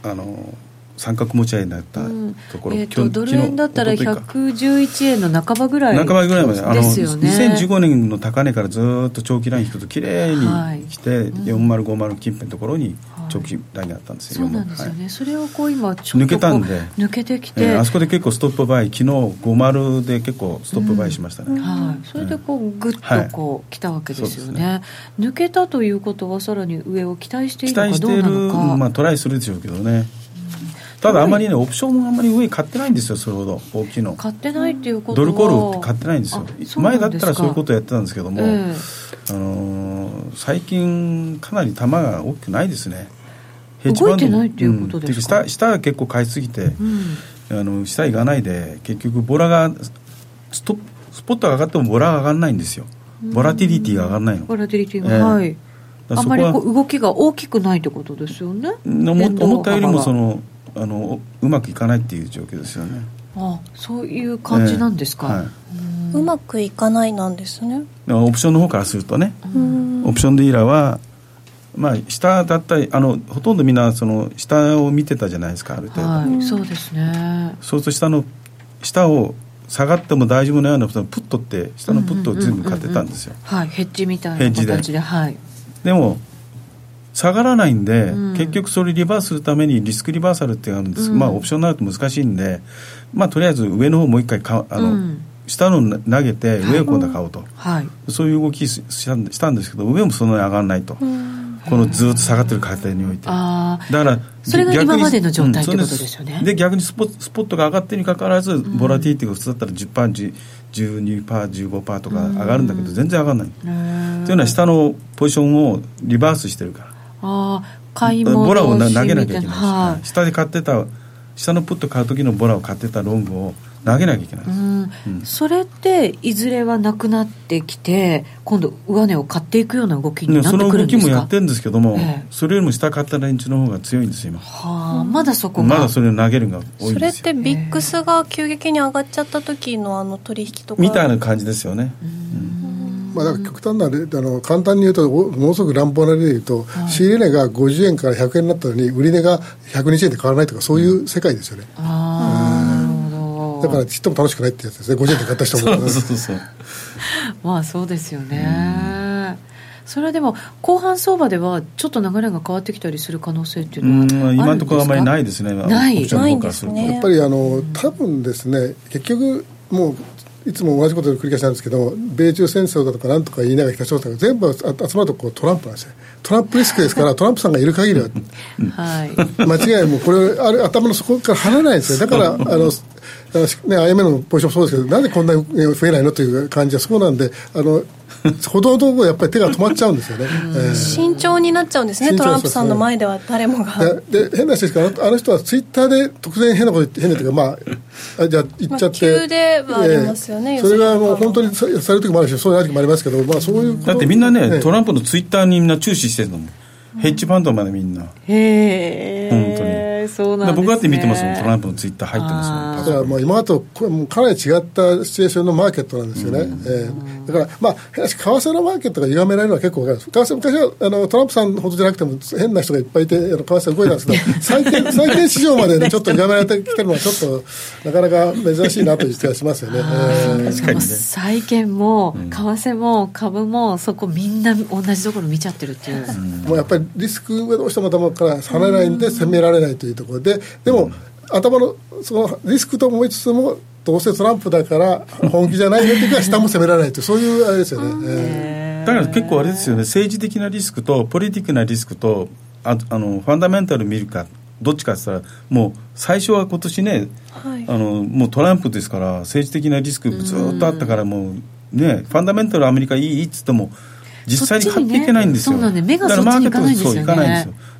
あの三角持ち合いになったところ、うん、えーと、ドル円だったら111円の半ばぐらい半ばぐらいまで。あの2015年の高値からずっと長期ライン引くときれい。に来て、はい、4050近辺のところに長期ラインがあったんですよ、はい、そうなんですよね、はい、それをこう今ちょっと抜けたんで。抜けてきて、えー、あそこで結構ストップバイ昨日50で結構ストップバイしましたね、うん、はい、それでこうグッとこう来たわけですよね。ね、抜けたということはさらに上を期待しているかどうなのか。まあトライするでしょうけどね。ただあんまりねオプションもあんまり上買ってないんですよそれほど。大きいの。買ってないっていうことドルコール買ってないんですよ。前だったらそういうことやってたんですけども、えー、あのー、最近かなり球が大きくないですね動いてないっていうことですか、うん、下下が結構買いすぎて、うん、あの下行かないで結局ボラがストスポットが上がってもボラが上がらないんですよ。ボラティリティが上がらないの。ボラティリティが、えー、はいあんまり動きが大きくないってことですよね？思ったよりもそのあのうまくいかないっていう状況ですよね。あそういう感じなんですか、えーはい、うまくいかないなんですね。オプションの方からするとね。オプションディーラーはまあ下だったりあのほとんどみんなその下を見てたじゃないですかある程度、はい、そうですね。そうすると下の下を下がっても大丈夫なようなプットって下のプットを全部買ってたんですよ、はいヘッジみたいな形ではい。でも下がらないんで、うん、結局それリバースするためにリスクリバーサルってあるんです、うん、まあオプションになると難しいんで、まあとりあえず上の方もう一回かあの、うん、下の投げて上を今度買うと、はい、そういう動きしたんですけど上もそんなに上がらないと。このずっと下がってる過程において。だからそれが今までの状態ってことですよね、で逆にスポスポットが上がってるにかかわらず、ボラティティが普通だったら10%パー12%パー15%とか上がるんだけど全然上がらない。というのは下のポジションをリバースしてるから。あ買い物ボラを投げなきゃいけないし、はい、下で買ってた下のプット買う時のボラを買ってたロングを投げなきゃいけないうん。うん、それっていずれはなくなってきて今度上値を買っていくような動きになってくるんですか、ね、その動きもやってるんですけども、ええ、それよりも下買った連中の方が強いんですよ今。はあまだそこまだそれを投げるが多いんですよ。それってビックスが急激に上がっちゃった時のあの取引とか？みたいな感じですよね、うん。まあ、だから極端なあの簡単に言うとものすごく乱暴な例で言うと、はい、仕入れ値が50円から100円になったのに売り値が120円で変わらないとかそういう世界ですよね、うん、だからちっとも楽しくないってやつですね。50円で買った人も。そうそうそうまあそうですよね、それはでも後半相場ではちょっと流れが変わってきたりする可能性っていうのは今のところあまりないですね。ない。ないですね。やっぱりあの多分ですね結局もういつも同じことを繰り返しなんですけど、米中戦争だとかなんとか言いながら北朝鮮が全部集まるとこうトランプなんですよ。トランプリスクですから、トランプさんがいる限りは、はい、間違いもこれあれ、頭の底から離れないんですよ。だから、あの、ね、IMF のポジションもそうですけど、なんでこんなに増えないのという感じはそうなんで、あの、ほどほどやっぱり手が止まっちゃうんですよね、えー、慎重になっちゃうんですねトランプさんの前では誰もが。で変な人ですからあの人はツイッターで突然変なこと言って変なというかまあじゃあ言っちゃって、まあ、急ではありますよね、えー、それがもう本当にされる時もあるしそういう時もありますけど、まあ、そういうだってみんなね、ね、トランプのツイッターにみんな注視してるのもヘッジファンドまでみんな。へえ本当にえー、そうなん、ね、僕だって見てますもん。トランプのツイッター入ってますもん。だからもう今とかなり違ったシチュエーションのマーケットなんですよね、えー、だからまあ為替のマーケットが歪められるのは結構分かる為替昔はあのトランプさんほどじゃなくても変な人がいっぱいいてあの為替動いたんですけど 債券債券市場まで、ね、ちょっと歪められてきてるのはちょっとなかなか珍しいなという気がしますよね、えー、確かにね。債券も為替も株もそこみんな同じところ見ちゃってるっていう、もうやっぱりリスクがどうしても頭から離れないんで攻められないというところででも、頭のそのリスクと思いつつもどうせトランプだから本気じゃないのっていうか下も攻められないというそういうあれですよね、えー、だから結構あれですよね。政治的なリスクとポリティックなリスクとああのファンダメンタル見るかどっちかって言ったらもう最初は今年ね、はい、あのもうトランプですから政治的なリスクずっとあったからもうねファンダメンタルアメリカいいっつっても実際に買っていけないんですよ、ね、そうなんで目がそっちに行かないんですよね。だか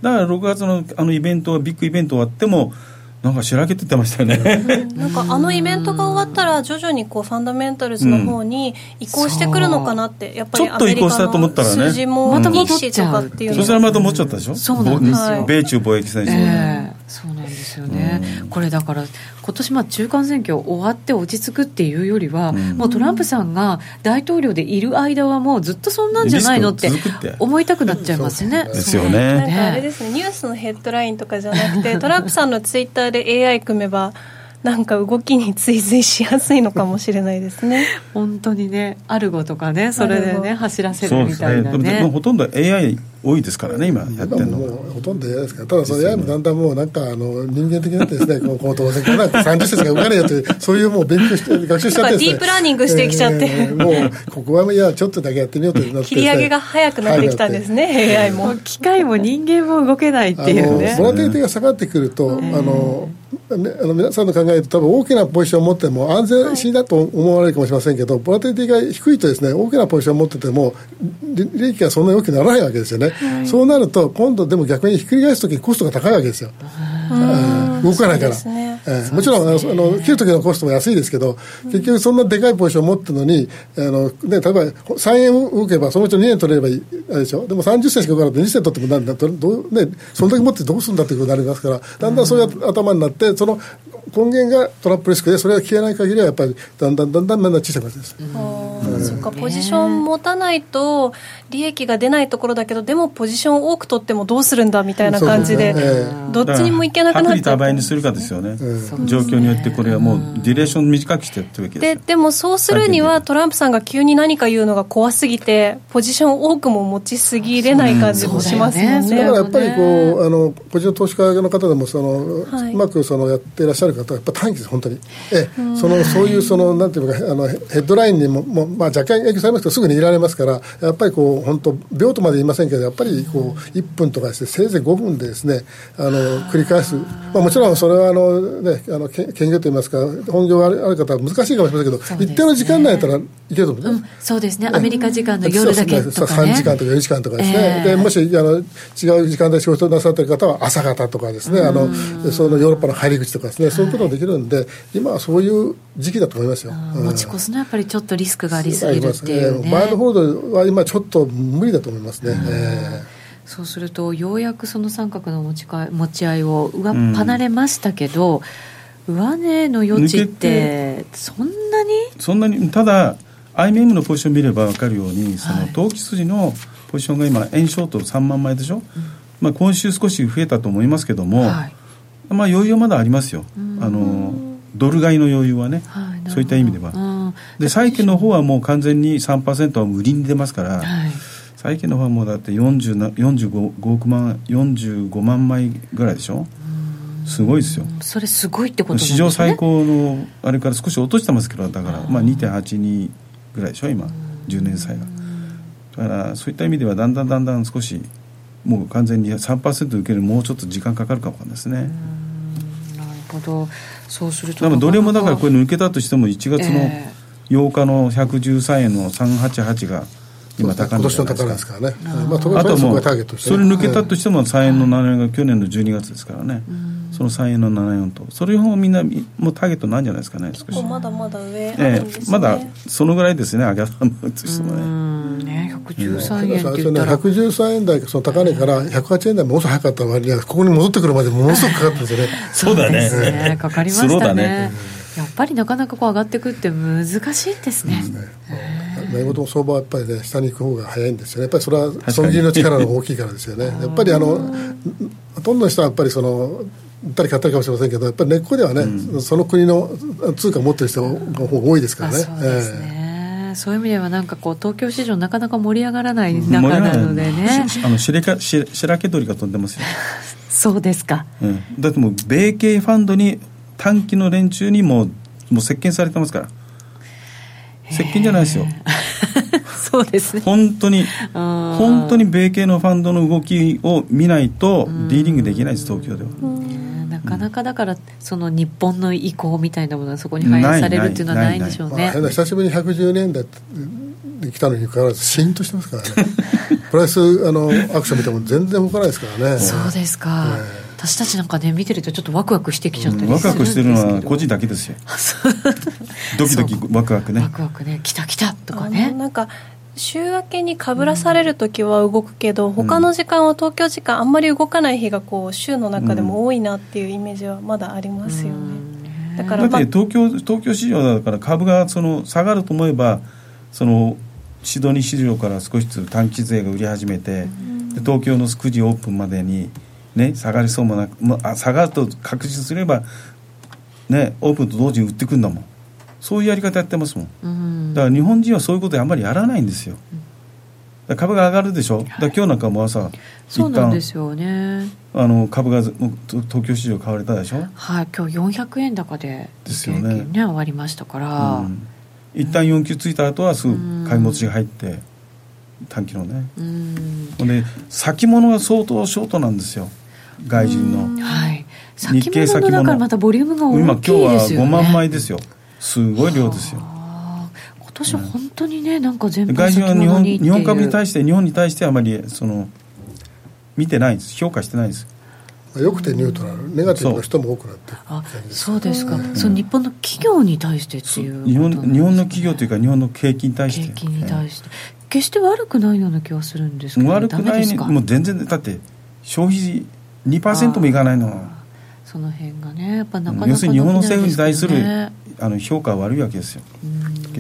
ら6月のあのイベントビッグイベント終わってもなんかしらけててましたよね、なんかあのイベントが終わったら徐々にこうファンダメンタルズの方に移行してくるのかなって、う。ん、やっぱりアメリカの数字もいいしとかっていうの、そしたらまた持っちゃったでしょ？そうなんですよ。米中貿易戦争、えー、そうなんですよね、うん、これだから今年まあ中間選挙終わって落ち着くっていうよりは、うん、もうトランプさんが大統領でいる間はもうずっとそんなんじゃないのって思いたくなっちゃいますね。ですよね。なんかあれですねニュースのヘッドラインとかじゃなくてトランプさんのツイッターで AI 組めばなんか動きに追随しやすいのかもしれないですね。本当にねアルゴとかねそれでね走らせるみたいなね。ね。ほとんど AI 多いですからね今やってるのほとんど AI ですから。ただその AI もだんだんもうなんかあの人間的になってですね こう当然から30節が動かねえよというそういうもう勉強して学習しちゃって、ね、ディープラーニングしてきちゃって、えー、もうここはいやちょっとだけやってみようとなって切り上げが早くなってきたんですね AI も。機械も人間も動けないっていうね。ボラティリティが下がってくると、あのあの皆さんの考えると多分大きなポジションを持っても安全心だと思われるかもしれませんけど、ボラティリティが低いとですね大きなポジションを持ってても利益がそんなに大きくならないわけですよね、はい、そうなると今度でも逆にひっくり返すときにコストが高いわけですよ、動かないから、ね。えー、もちろんあの切る時のコストも安いですけど、結局そんなでかいポジションを持ってるのにあの、ね、例えば3円動けばそのうち2円取れればいいでしょ？でも30銭しか動かなくて2銭取ってもなんだどね、その時持ってどうするんだということになりますからだんだんそういう頭になってその根源がトラップリスクでそれが消えない限りはやっぱりだんだんだんだんだんだん小さくなってます、うん、そっか。ポジション持たないと利益が出ないところだけどでもポジション多く取ってもどうするんだみたいな感じで、ね。えー、どっちにもいけなくなっちゃう。薄利多売にするかですよね、うん、状況によってこれはもうデュレーション短くしてやってるわけですででもそうするにはトランプさんが急に何か言うのが怖すぎてポジション多くも持ちすぎれない感じもしますもんね、だからやっぱりこうあのポジション投資家の方でもその、はい、うまくそのやっていらっしゃる方はやっぱ短期です本当に。えそのそういうそのなんていうかあのヘッドラインにもも、まあ、若干影響されますけどすぐに入れられますからやっぱりこう本当秒とまで言いませんけどやっぱりこう1分とかしてせいぜい5分でですねあの繰り返す、まあ、もちろんそれはあの、ね、あの兼業といいますか本業がある方は難しいかもしれませんけど、ね、一定の時間内だったらいけると思うん、そうですね。アメリカ時間の夜だけとか、ね、3時間とか4時間とかですね、えー、でもしあの違う時間で仕事なさってる方は朝方とかですねあのそのヨーロッパの入り口とかですねそういうこともできるんで今はそういう時期だと思いますよ、持ち越すのはやっぱりちょっとリスクがありすぎるっていう、ね、バイホールドは今ちょっと無理だと思いますね、えー。そうするとようやくその三角の持ちか持ち合いを上離れましたけど、うん、上値の余地ってそんなに？そんなに？ただ IMM のポジション見れば分かるようにその投機筋のポジションが今円ショート3万枚でしょ、うん、まあ、今週少し増えたと思いますけども、はい、まあ余裕はまだありますよあのドル買いの余裕はね、はい、そういった意味では。で債券の方はもう完全に3%は売りに出ますから、はい、債券の方はもうだって45億万45万枚ぐらいでしょ？すごいですよ。それすごいってことですね。史上最高のあれから少し落としてますけどだからまあ2.82ぐらいでしょ？今10年債が。だからそういった意味ではだんだんだんだん少しもう完全に3%受けるもうちょっと時間かかるかもですねほどそうするとどれもだからこれ抜けたとしても1月の8日の113円の388が今高値です今年の高値ですからね、まあ、あともうそれ抜けたとしても3円の7円が去年の12月ですからね、その3円の74と。それをみんなもうターゲットなんじゃないですかね少し。まだまだ上あるんです、ね、まだそのぐらいですね上げ幅の人もねね113円って言ったら、113円台その高値から108円台ものすご早かった割にはここに戻ってくるまでものすごくかかったんですよね。そうだね。ねかかりましたね。やっぱりなかなかこう上がっていくって難しいですね。名簿の相場はやっぱりね。下に行く方が早いんですよね。やっぱりそれは損切りの力が大きいからですよね。やっぱりあのほとんどの人はやっぱりその売ったり買ったりかもしれませんけどやっぱり根っこではね、うん、その国の通貨を持ってる人の方が多いですからね。そうですね。えー、そういう意味ではなんかこう東京市場なかなか盛り上がらない中なのでね。あの白け白け鳥が飛んでますよ。そうですか、うん。だってもう米系ファンドに短期の連中にももう接近されてますから接近じゃないですよ そうですね本当に本当に米系のファンドの動きを見ないとディーリングできないです東京では。なかなかだからその日本の意向みたいなものがそこに反映されるっていうのはないんでしょうね。まあ、久しぶりに110年代来たのにかかわらずシーンとしてますからねプライスあのアクション見ても全然動かないですからね。そうですか、えー私たちなんかね見てるとちょっとワクワクしてきちゃったりする。ん。ですワクワクしてるのは個人だけですよドキドキワクワクね。ワクワクね。来た来たとかね。なんか週明けにかぶらされる時は動くけど、うん、他の時間は東京時間あんまり動かない日がこう週の中でも多いなっていうイメージはまだありますよね、うん、だから、まあ、だって東京東京市場だから株がその下がると思えばそのシドニー市場から少しずつ短期税が売り始めて、うん、東京の9時オープンまでにね、下がりそうもなく、まあ、下がると確実すれば、ね、オープンと同時に売ってくんだもんそういうやり方やってますもん、うん、だから日本人はそういうことあんまりやらないんですよ、株が上がるでしょ、だ今日なんかも朝、そうなんですよね。あの株が東京市場買われたでしょ、はい、今日400円高でですよね。ね終わりましたから、うん、一旦4級ついた後はすぐ買い戻しが入って、短期のね、うん、で先物が相当ショートなんですよ。外人の、はい、日経先物。だからまたボリュームが大きいですよ、ね、今今日は5万枚ですよすごい量ですよ。今年本当にね、なんか全部外人は日本日本株に対して日本に対してあまりその見てないんです。評価してないんです。よくてニュートラル。ネガティブの人も多くなって。あそうですか、うん、その日本の企業に対してっていう日本日本の企業というか日本の景気に対して。景気に対して、決して悪くないような気はするんですけど、ね、悪くないにもう全然だって消費2%もいかないの。その辺がねやっぱなかなか、ね、要するに日本の政府に対するあの評価は悪いわけですよ、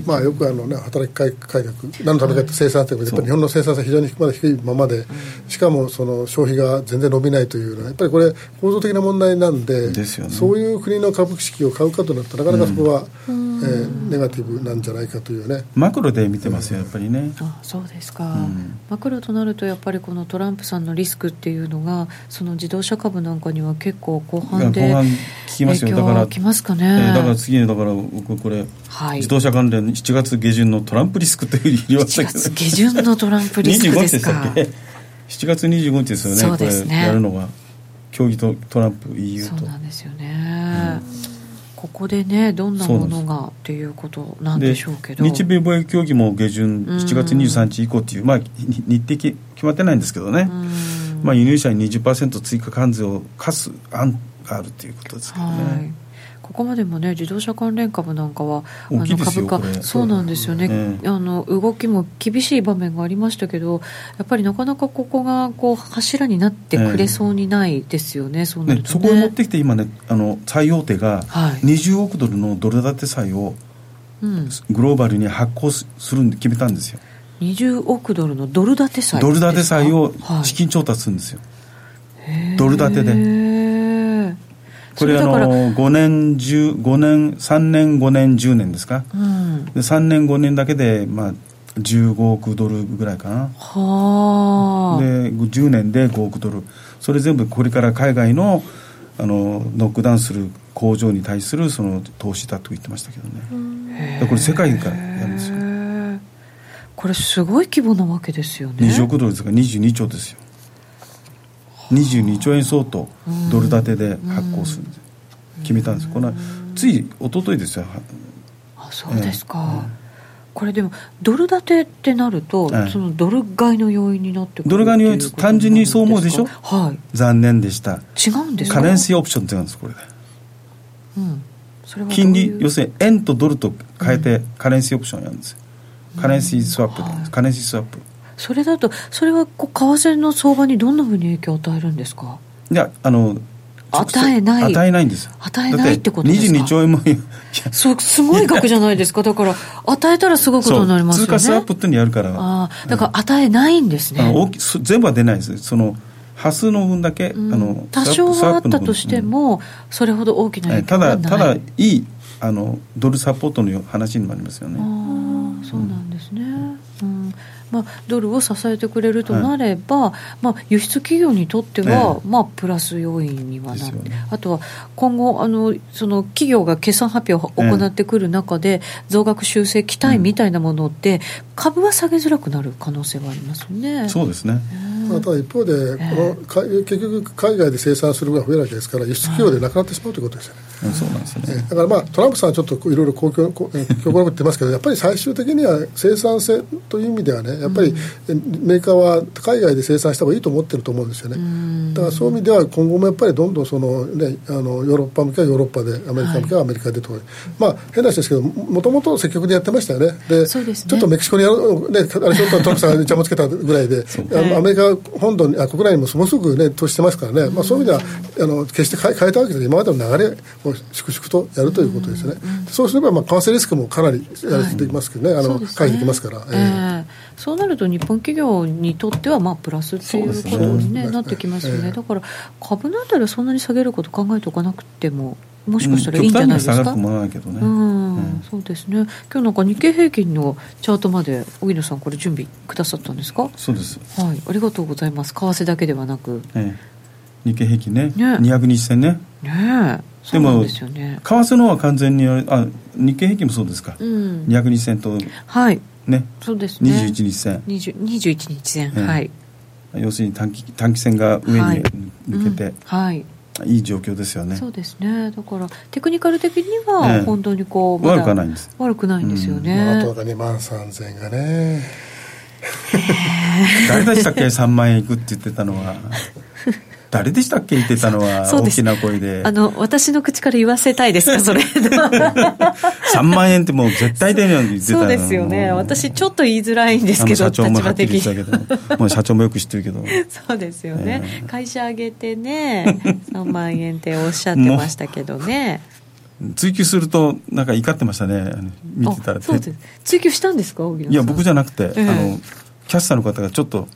まあ、よくあの、ね、働き改革何のためかって生産性やっぱり日本の生産性非常にまだ低いままで、しかもその消費が全然伸びないというのはやっぱりこれ構造的な問題なんででね、そういう国の株式を買うかとなったらなかなかそこは、うん、えー、ネガティブなんじゃないかというね。マクロで見てますよやっぱりね、あそうですか、うん、マクロとなるとやっぱりこのトランプさんのリスクっていうのがその自動車株なんかには結構後半で後半聞きますよ。だからきますかね、えー、だから次にだから僕これ、はい、自動車関連7月下旬のトランプリスクという言いましたけど。7月下旬のトランプリスクですか。25日でしたっけ7月25日ですよね。そうですね。やるのは協議とトランプ EU と。そうなんですよね、うん。ここでねどんなものがっていうことなんでしょうけど。日米貿易協議も下旬7月23日以降っていう、まあ、日程決まってないんですけどね、まあ、輸入者に20%追加関税を課す案があるということですけどね。はいここまでもね自動車関連株なんかはあの株価そうなんですよね、えー、あの動きも厳しい場面がありましたけどやっぱりなかなかここがこう柱になってくれそうにないですよね、えー、そうなると、ね、そこへ持ってきて今ねあの最大手が20億ドルのドル建て債をグローバルに発行するんで決めたんですよ。20億ドルのドル建て債ドル建て債を資金調達するんですよ、はい、ドル建てでこれあの5年10 5年3年5年10年ですか、うん、で3年5年だけでまあ15億ドルぐらいかな。はで10年で5億ドル。それ全部これから海外のあのノックダウンする工場に対するその投資だと言ってましたけどね。これ世界からやるんですよ。これすごい規模なわけですよね。20億ドルですか？ら22兆ですよ22兆円相当ドル建てで発行するんです決めたんです。このつい一昨日ですよ。あそうですか、これでもドル建てってなると、はい、そのドル買いの要因になってくるドル買いの要因単純にそう思うでしょ？はい。残念でした。違うんですか？カレンシーオプションって言うんですこれで。うん。金利要するに円とドルと変えてカレンシーオプションやるんですよ、うん、カレンシースワップで、はい、カレンシースワップそれだとそれはこう為替の相場にどんなふうに影響を与えるんですか？いやあの与えない。与えないんです与えないってことですか？22兆円もそうすごい額じゃないですか？だから与えたらすごいことになりますよね。通貨スワップってのやるから。ああだから与えないんですね、大き全部は出ないです。その端数の分だけ、うん、あの多少はあったとしても、それほど大きな影響はない。ただただいいあのドルサポートの話にもなりますよね。ああそうなんですね、うんまあ、ドルを支えてくれるとなれば、はい、まあ、輸出企業にとっては、まあ、プラス要因にはなる、ね、あとは今後あの、その企業が決算発表を行ってくる中で、増額修正期待みたいなものって、株は下げづらくなる可能性はありますよね。そうですね、まあ、ただ一方で、この結局、海外で生産する分が増えるわけですから、輸出企業でなくなってしまうということですよね。そうなんですね、だから、まあ、トランプさんはちょっといろいろ公共強硬なこと言ってますけど、やっぱり最終的には生産性という意味ではね、やっぱりメーカーは海外で生産した方がいいと思ってると思うんですよね。だからそういう意味では今後もやっぱりどんどんその、ね、あのヨーロッパ向けはヨーロッパでアメリカ向けはアメリカでと、はい、まあ変な話ですけどもともと積極でやってましたよね。で、ね、ちょっとメキシコにやる、ね、あれちょっとトランプさんが邪魔つけたぐらいで。アメリカ本土にあ国内にももすごく、ね、投資してますからね、まあ、そういう意味ではあの決して変え変えたわけで今までの流れを粛々とやるということですね、そうすれば、まあ、為替リスクもかなりやれてきますけどね、はい、あの回避できますから、えー、そうなると日本企業にとってはまあプラスっていうことに、ね、なってきますよね、だから株のあたりはそんなに下げること考えておかなくてももしかしたらいいんじゃないですか、うんそうですね。今日なんか日経平均のチャートまで荻野さんこれ準備くださったんですか？そうです。はい。ありがとうございます。為替だけではなく、ええ、日経平均ね。ね。200日線ね。ねでも為替のは完全にあ日経平均もそうですか、うん、200日線とはい。ね。そうですね。21日線21日線、ええ、はい。要するに短期短期線が上に抜けて、はい、うん。はい。いい状況ですよね。そうですね。だからテクニカル的には本当にこう、悪くないんです。悪くないんですよね、うん。まあ、あとが2万3000円がね。誰でしたっけ？3万円いくって言ってたのは 誰でしたっけ？言ってたのは 大きな声で。あの私の口から言わせたいですか？それ。3万円ってもう絶対出るように言ってたそうですよね。私ちょっと言いづらいんですけど社長もはっきりしたけども。う社長もよく知ってるけど。そうですよね、えー、会社上げてね 3万円っておっしゃってましたけどね。追求するとなんか怒ってましたね。見てたら。そうです。追求したんですか？いや僕じゃなくて、えー、あのキャスターの方がちょっと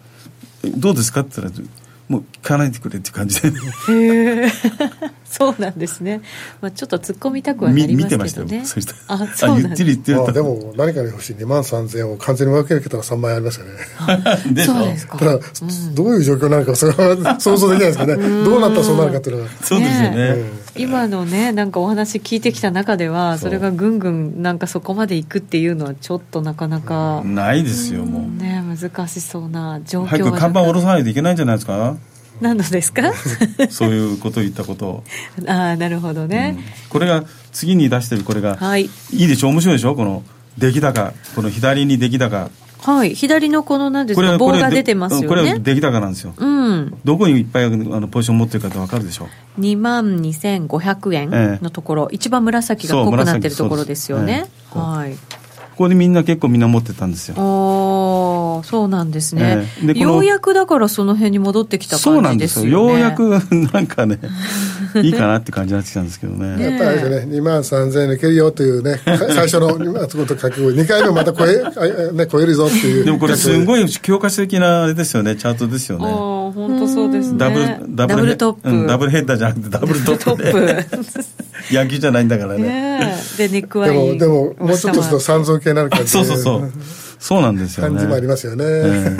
どうですか？って言ったらもう聞かないでくれっていう感じで。へえ そうなんですね、まあ、ちょっと突っ込みたくはなりますけどね。見てましたよ。そしたあそうなん言ってる言ってる、まあ、でも何かに欲しい。2万3000円を完全に分けけたら3万円ありますよね。でそうですか、ただ、うん、どういう状況なのかそれは想像できないですけどね。どうなったらそうなるかっていうのはそうですよね、ね、今のねなんかお話聞いてきた中ではそれがぐんぐんなんかそこまでいくっていうのはちょっとなかなか、ないですよもう。ね難しそうな状況早く看板下ろさないといけないんじゃないですか？何のですか？そういうことを言ったこと。をああなるほどね、うん、これが次に出してるこれが、はい、いいでしょ？面白いでしょ？この出来高。この左に出来高はい。左のこの何ですか棒が出てますよね。これは出来高なんですよ、うん、どこにいっぱいあのポジション持ってるかって分かるでしょ。2万2500円のところ、ええ、一番紫が濃くなってるところですよね、え、はい。ここでみんな結構みんな持ってたんですよ。おそうなんですね、えー、ようやくだからその辺に戻ってきた感じですよね。よ。うやく なんかね いいかなって感じになってきたんですけどね。ねやっぱりね2万3000円抜けるよというね最初の2こと書き2回目また超え,、ね、超えるぞっていう。でもこれすごい教科書的なあれですよねチャートですよね。ああ本当そうですね。ダブルダブルトップ、うん、ダブルヘッダーじゃなくてダブルトップで。野球 じゃないんだからね。ねでネックワインでもでももうちょっとすると三蔵系になる感じ。そうそうそうそうなんですよね。感じもありますよね、え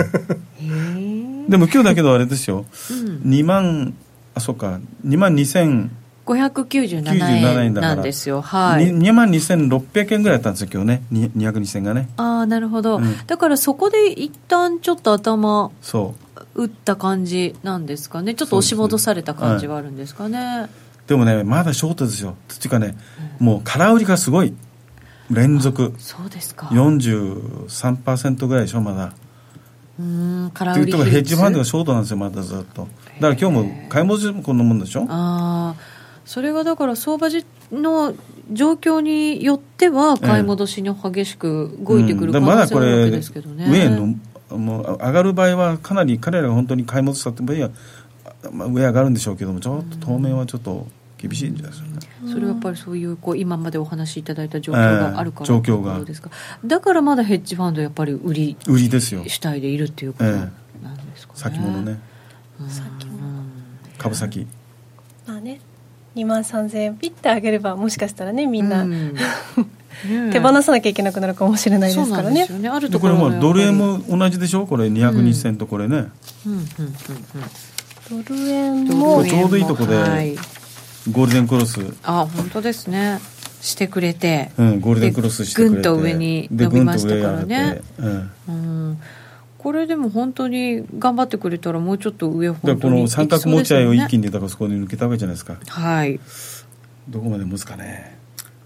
ー、でも今日だけどあれですよ、うん、2万あそうか。2万2000 597円なんですよ、はい、2万2600円ぐらいだったんですよ、今日ね、200日線がね。ああ、なるほど、うん、だからそこで一旦ちょっと頭、そう。打った感じなんですかね、ちょっと押し戻された感じはあるんですかね。でもね、まだショートですよ、っていうかね、もう空売りがすごい。連続。そうですか。43%ぐらいでしょまだ。うん空っていうとヘッジファンドがショートなんですよまだずっと。だから今日も買い戻しもこんなもんでしょ？ああそれがだから相場じの状況によっては買い戻しに激しく動いてくる可能性あるわですけどね、上のもう上がる場合はかなり彼らが本当に買い戻したって場合は、まあ、上上がるんでしょうけどもちょっと当面はちょっと厳しいんじゃないですかね、それはやっぱりそういうこう今までお話しいただいた状況があるから、ええ状況が。ですか？だからまだヘッジファンドやっぱり売り売りですよ。主体でいるっていうことなんですかね、先物ね。先も株先。まあね2万3000円ピッて上げればもしかしたらねみんな、うん。手放さなきゃいけなくなるかもしれないですからね。そうなんですよね。あるでこれところもうドル円もも同じでしょ？これ200日線とこれね、うん。うん。うん。ドル円うんもちょうどいいとこではいゴールデンクロス、あ本当ですね。してくれて、うん、ゴールデンクロスしてくれて。でぐんと上にで伸びましたからね。うんうん、これでも本当に頑張ってくれたらもうちょっと上本当にの三角持ち合いを一気ににだからそこに抜けたわけじゃないですか。はい。どこまで持つかね。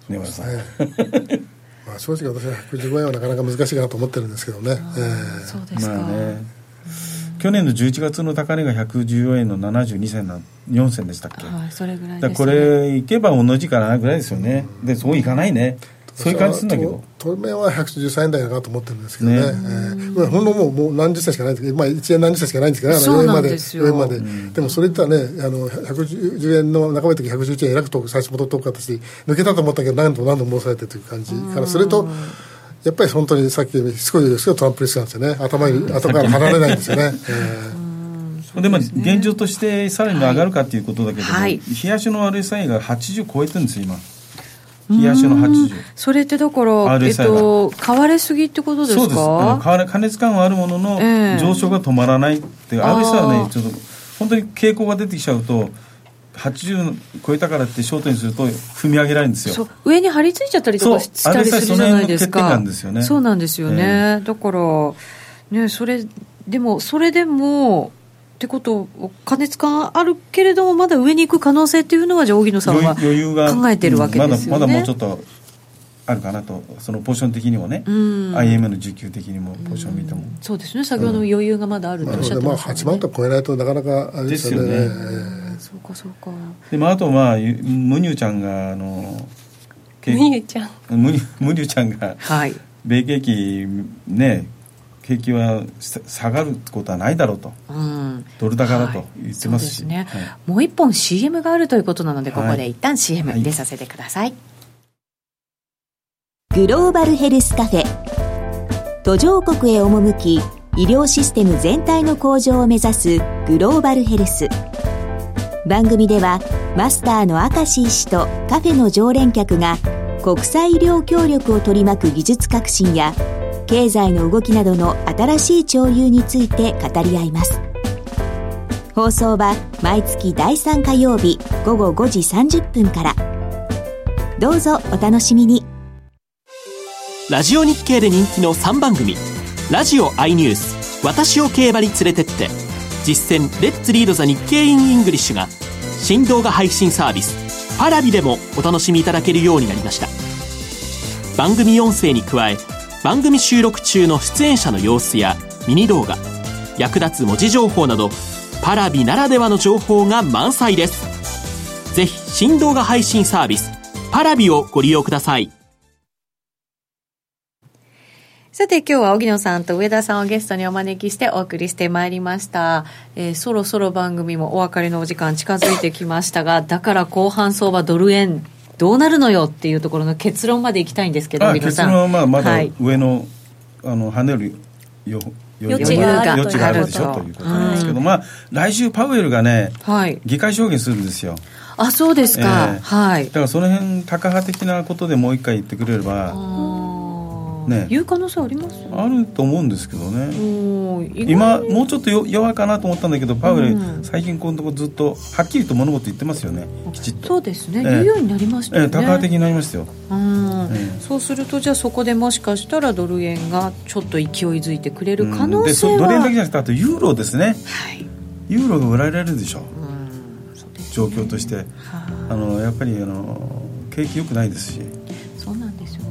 根原さん、ね。まあ、正直私は115円はなかなか難しいかなと思ってるんですけどね、えーそうですか、まあね去年の11月の高値が114円の72銭な4銭でしたっけ、はいそれぐらいだからこですねれいけば同じかなぐらいですよね、でそういかないね、そういう感じするんだけど。と当面は113円台かなと思ってるんですけどね。ね。えーまあほんのもうもう何十銭しかないんですけど、まあ、1円何十銭しかないんですけどねあのそう上までなんですよ。上まで、で。もそれ言ったらねあの110円の半ばの時111円えらくと最初戻っとく形で抜けたと思ったけど何度も何度も戻されてという感じからそれとやっぱり本当にさっきしつこいですけどトランプリスクなんですよね。頭に頭から離れないんですよね、えーでまあ現状としてさらに上がるかっていうことだけども、はい。冷やしの RSI が80超えてるんですよ今。冷やしの80それってだから、えっと、買われすぎってことですか？そうです。あの加加熱感はあるものの、ええ。上昇が止まらないって RSI はねちょっと本当に傾向が出てきちゃうと80超えたからってショートにすると踏み上げられるんですよ。上に張り付いちゃったりとかしたりするじゃないですか。ね。そうなんですよね、だからねそれでもそれでもってこと加熱感あるけれどもまだ上に行く可能性っていうのはじゃあ荻野さんは余余裕が考えてるわけですよね、うんまだまだもうちょっとあるかなと。そのポジション的にもね、うん。IM の需給的にもポジション見ても、そうですね。先ほどの余裕がまだあるっておっしゃってまあましたもん8万とか超えないとなかなかあれですよね。ですよね。えーそうかそうか。でまあ、あとまあゆムニューちゃんがあのけみゆちゃん。ムニュムニューちゃんがはい。米景気ね景気はさ下がることはないだろうと。うん。ドル高だとはい。言ってますし、そうですね、はい。もう一本 CM があるということなのでここはい。で一旦 CM はい。入れさせてください、グローバルヘルスカフェ。途上国へ赴き医療システム全体の向上を目指すグローバルヘルス番組ではマスターの明石医師とカフェの常連客が国際医療協力を取り巻く技術革新や経済の動きなどの新しい潮流について語り合います。放送は毎月第3火曜日午後5時30分から。どうぞお楽しみに。ラジオ日経で人気の3番組「ラジオ i ニュース私を競馬に連れてって」実践 Let's Read the 日経 in English が新動画配信サービス。 Paravi でもお楽しみいただけるようになりました。番組音声に加え番組収録中の出演者の様子やミニ動画役立つ文字情報など Paravi ならではの情報が満載です。ぜひ新動画配信サービスパラビをご利用ください。さて今日は荻野さんと上田さんをゲストにお招きしてお送りしてまいりました、えーそろそろ番組もお別れのお時間近づいてきましたがだから後半相場ドル円どうなるのよっていうところの結論までいきたいんですけどあ荻野さん。結論はまあまだはい。上の,、あの跳ねるよ余地が。ある余地があるでしょとということなんですけど、まあ来週パウエルがねはい。議会証言するんですよ。あそうですか、ええはい。だからその辺タカ派的なことでもう一回言ってくれればね。言う可能性ありますあると思うんですけどね。今もうちょっとよ弱かなと思ったんだけどパウエル、うん。最近このとこずっとはっきりと物事言ってますよね。きちっと。そうですね、ええ。言うようになりましたよね、ええタカ派的になりましたよ。うん。ええ。そうするとじゃあそこでもしかしたらドル円がちょっと勢いづいてくれる可うん能性は、でそドル円だけじゃなくてあとユーロですね。はい。ユーロが売られるでしょ。うん。そうです状況として。はあのやっぱりあの景気良くないですし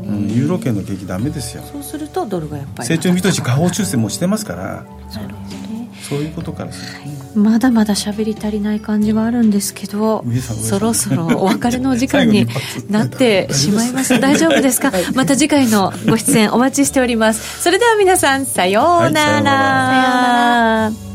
ねうん、ユーロ圏の景気ダメですよ。そうするとドルがやっぱり成長見通し下方修正もしてますから。なるほどね。そういうことからする、はい。まだまだ喋り足りない感じはあるんですけどそろそろお別れのお時間になってしまいます。大丈夫です。か？また次回のご出演お待ちしております。それでは皆さんさようなら、はい、さようなら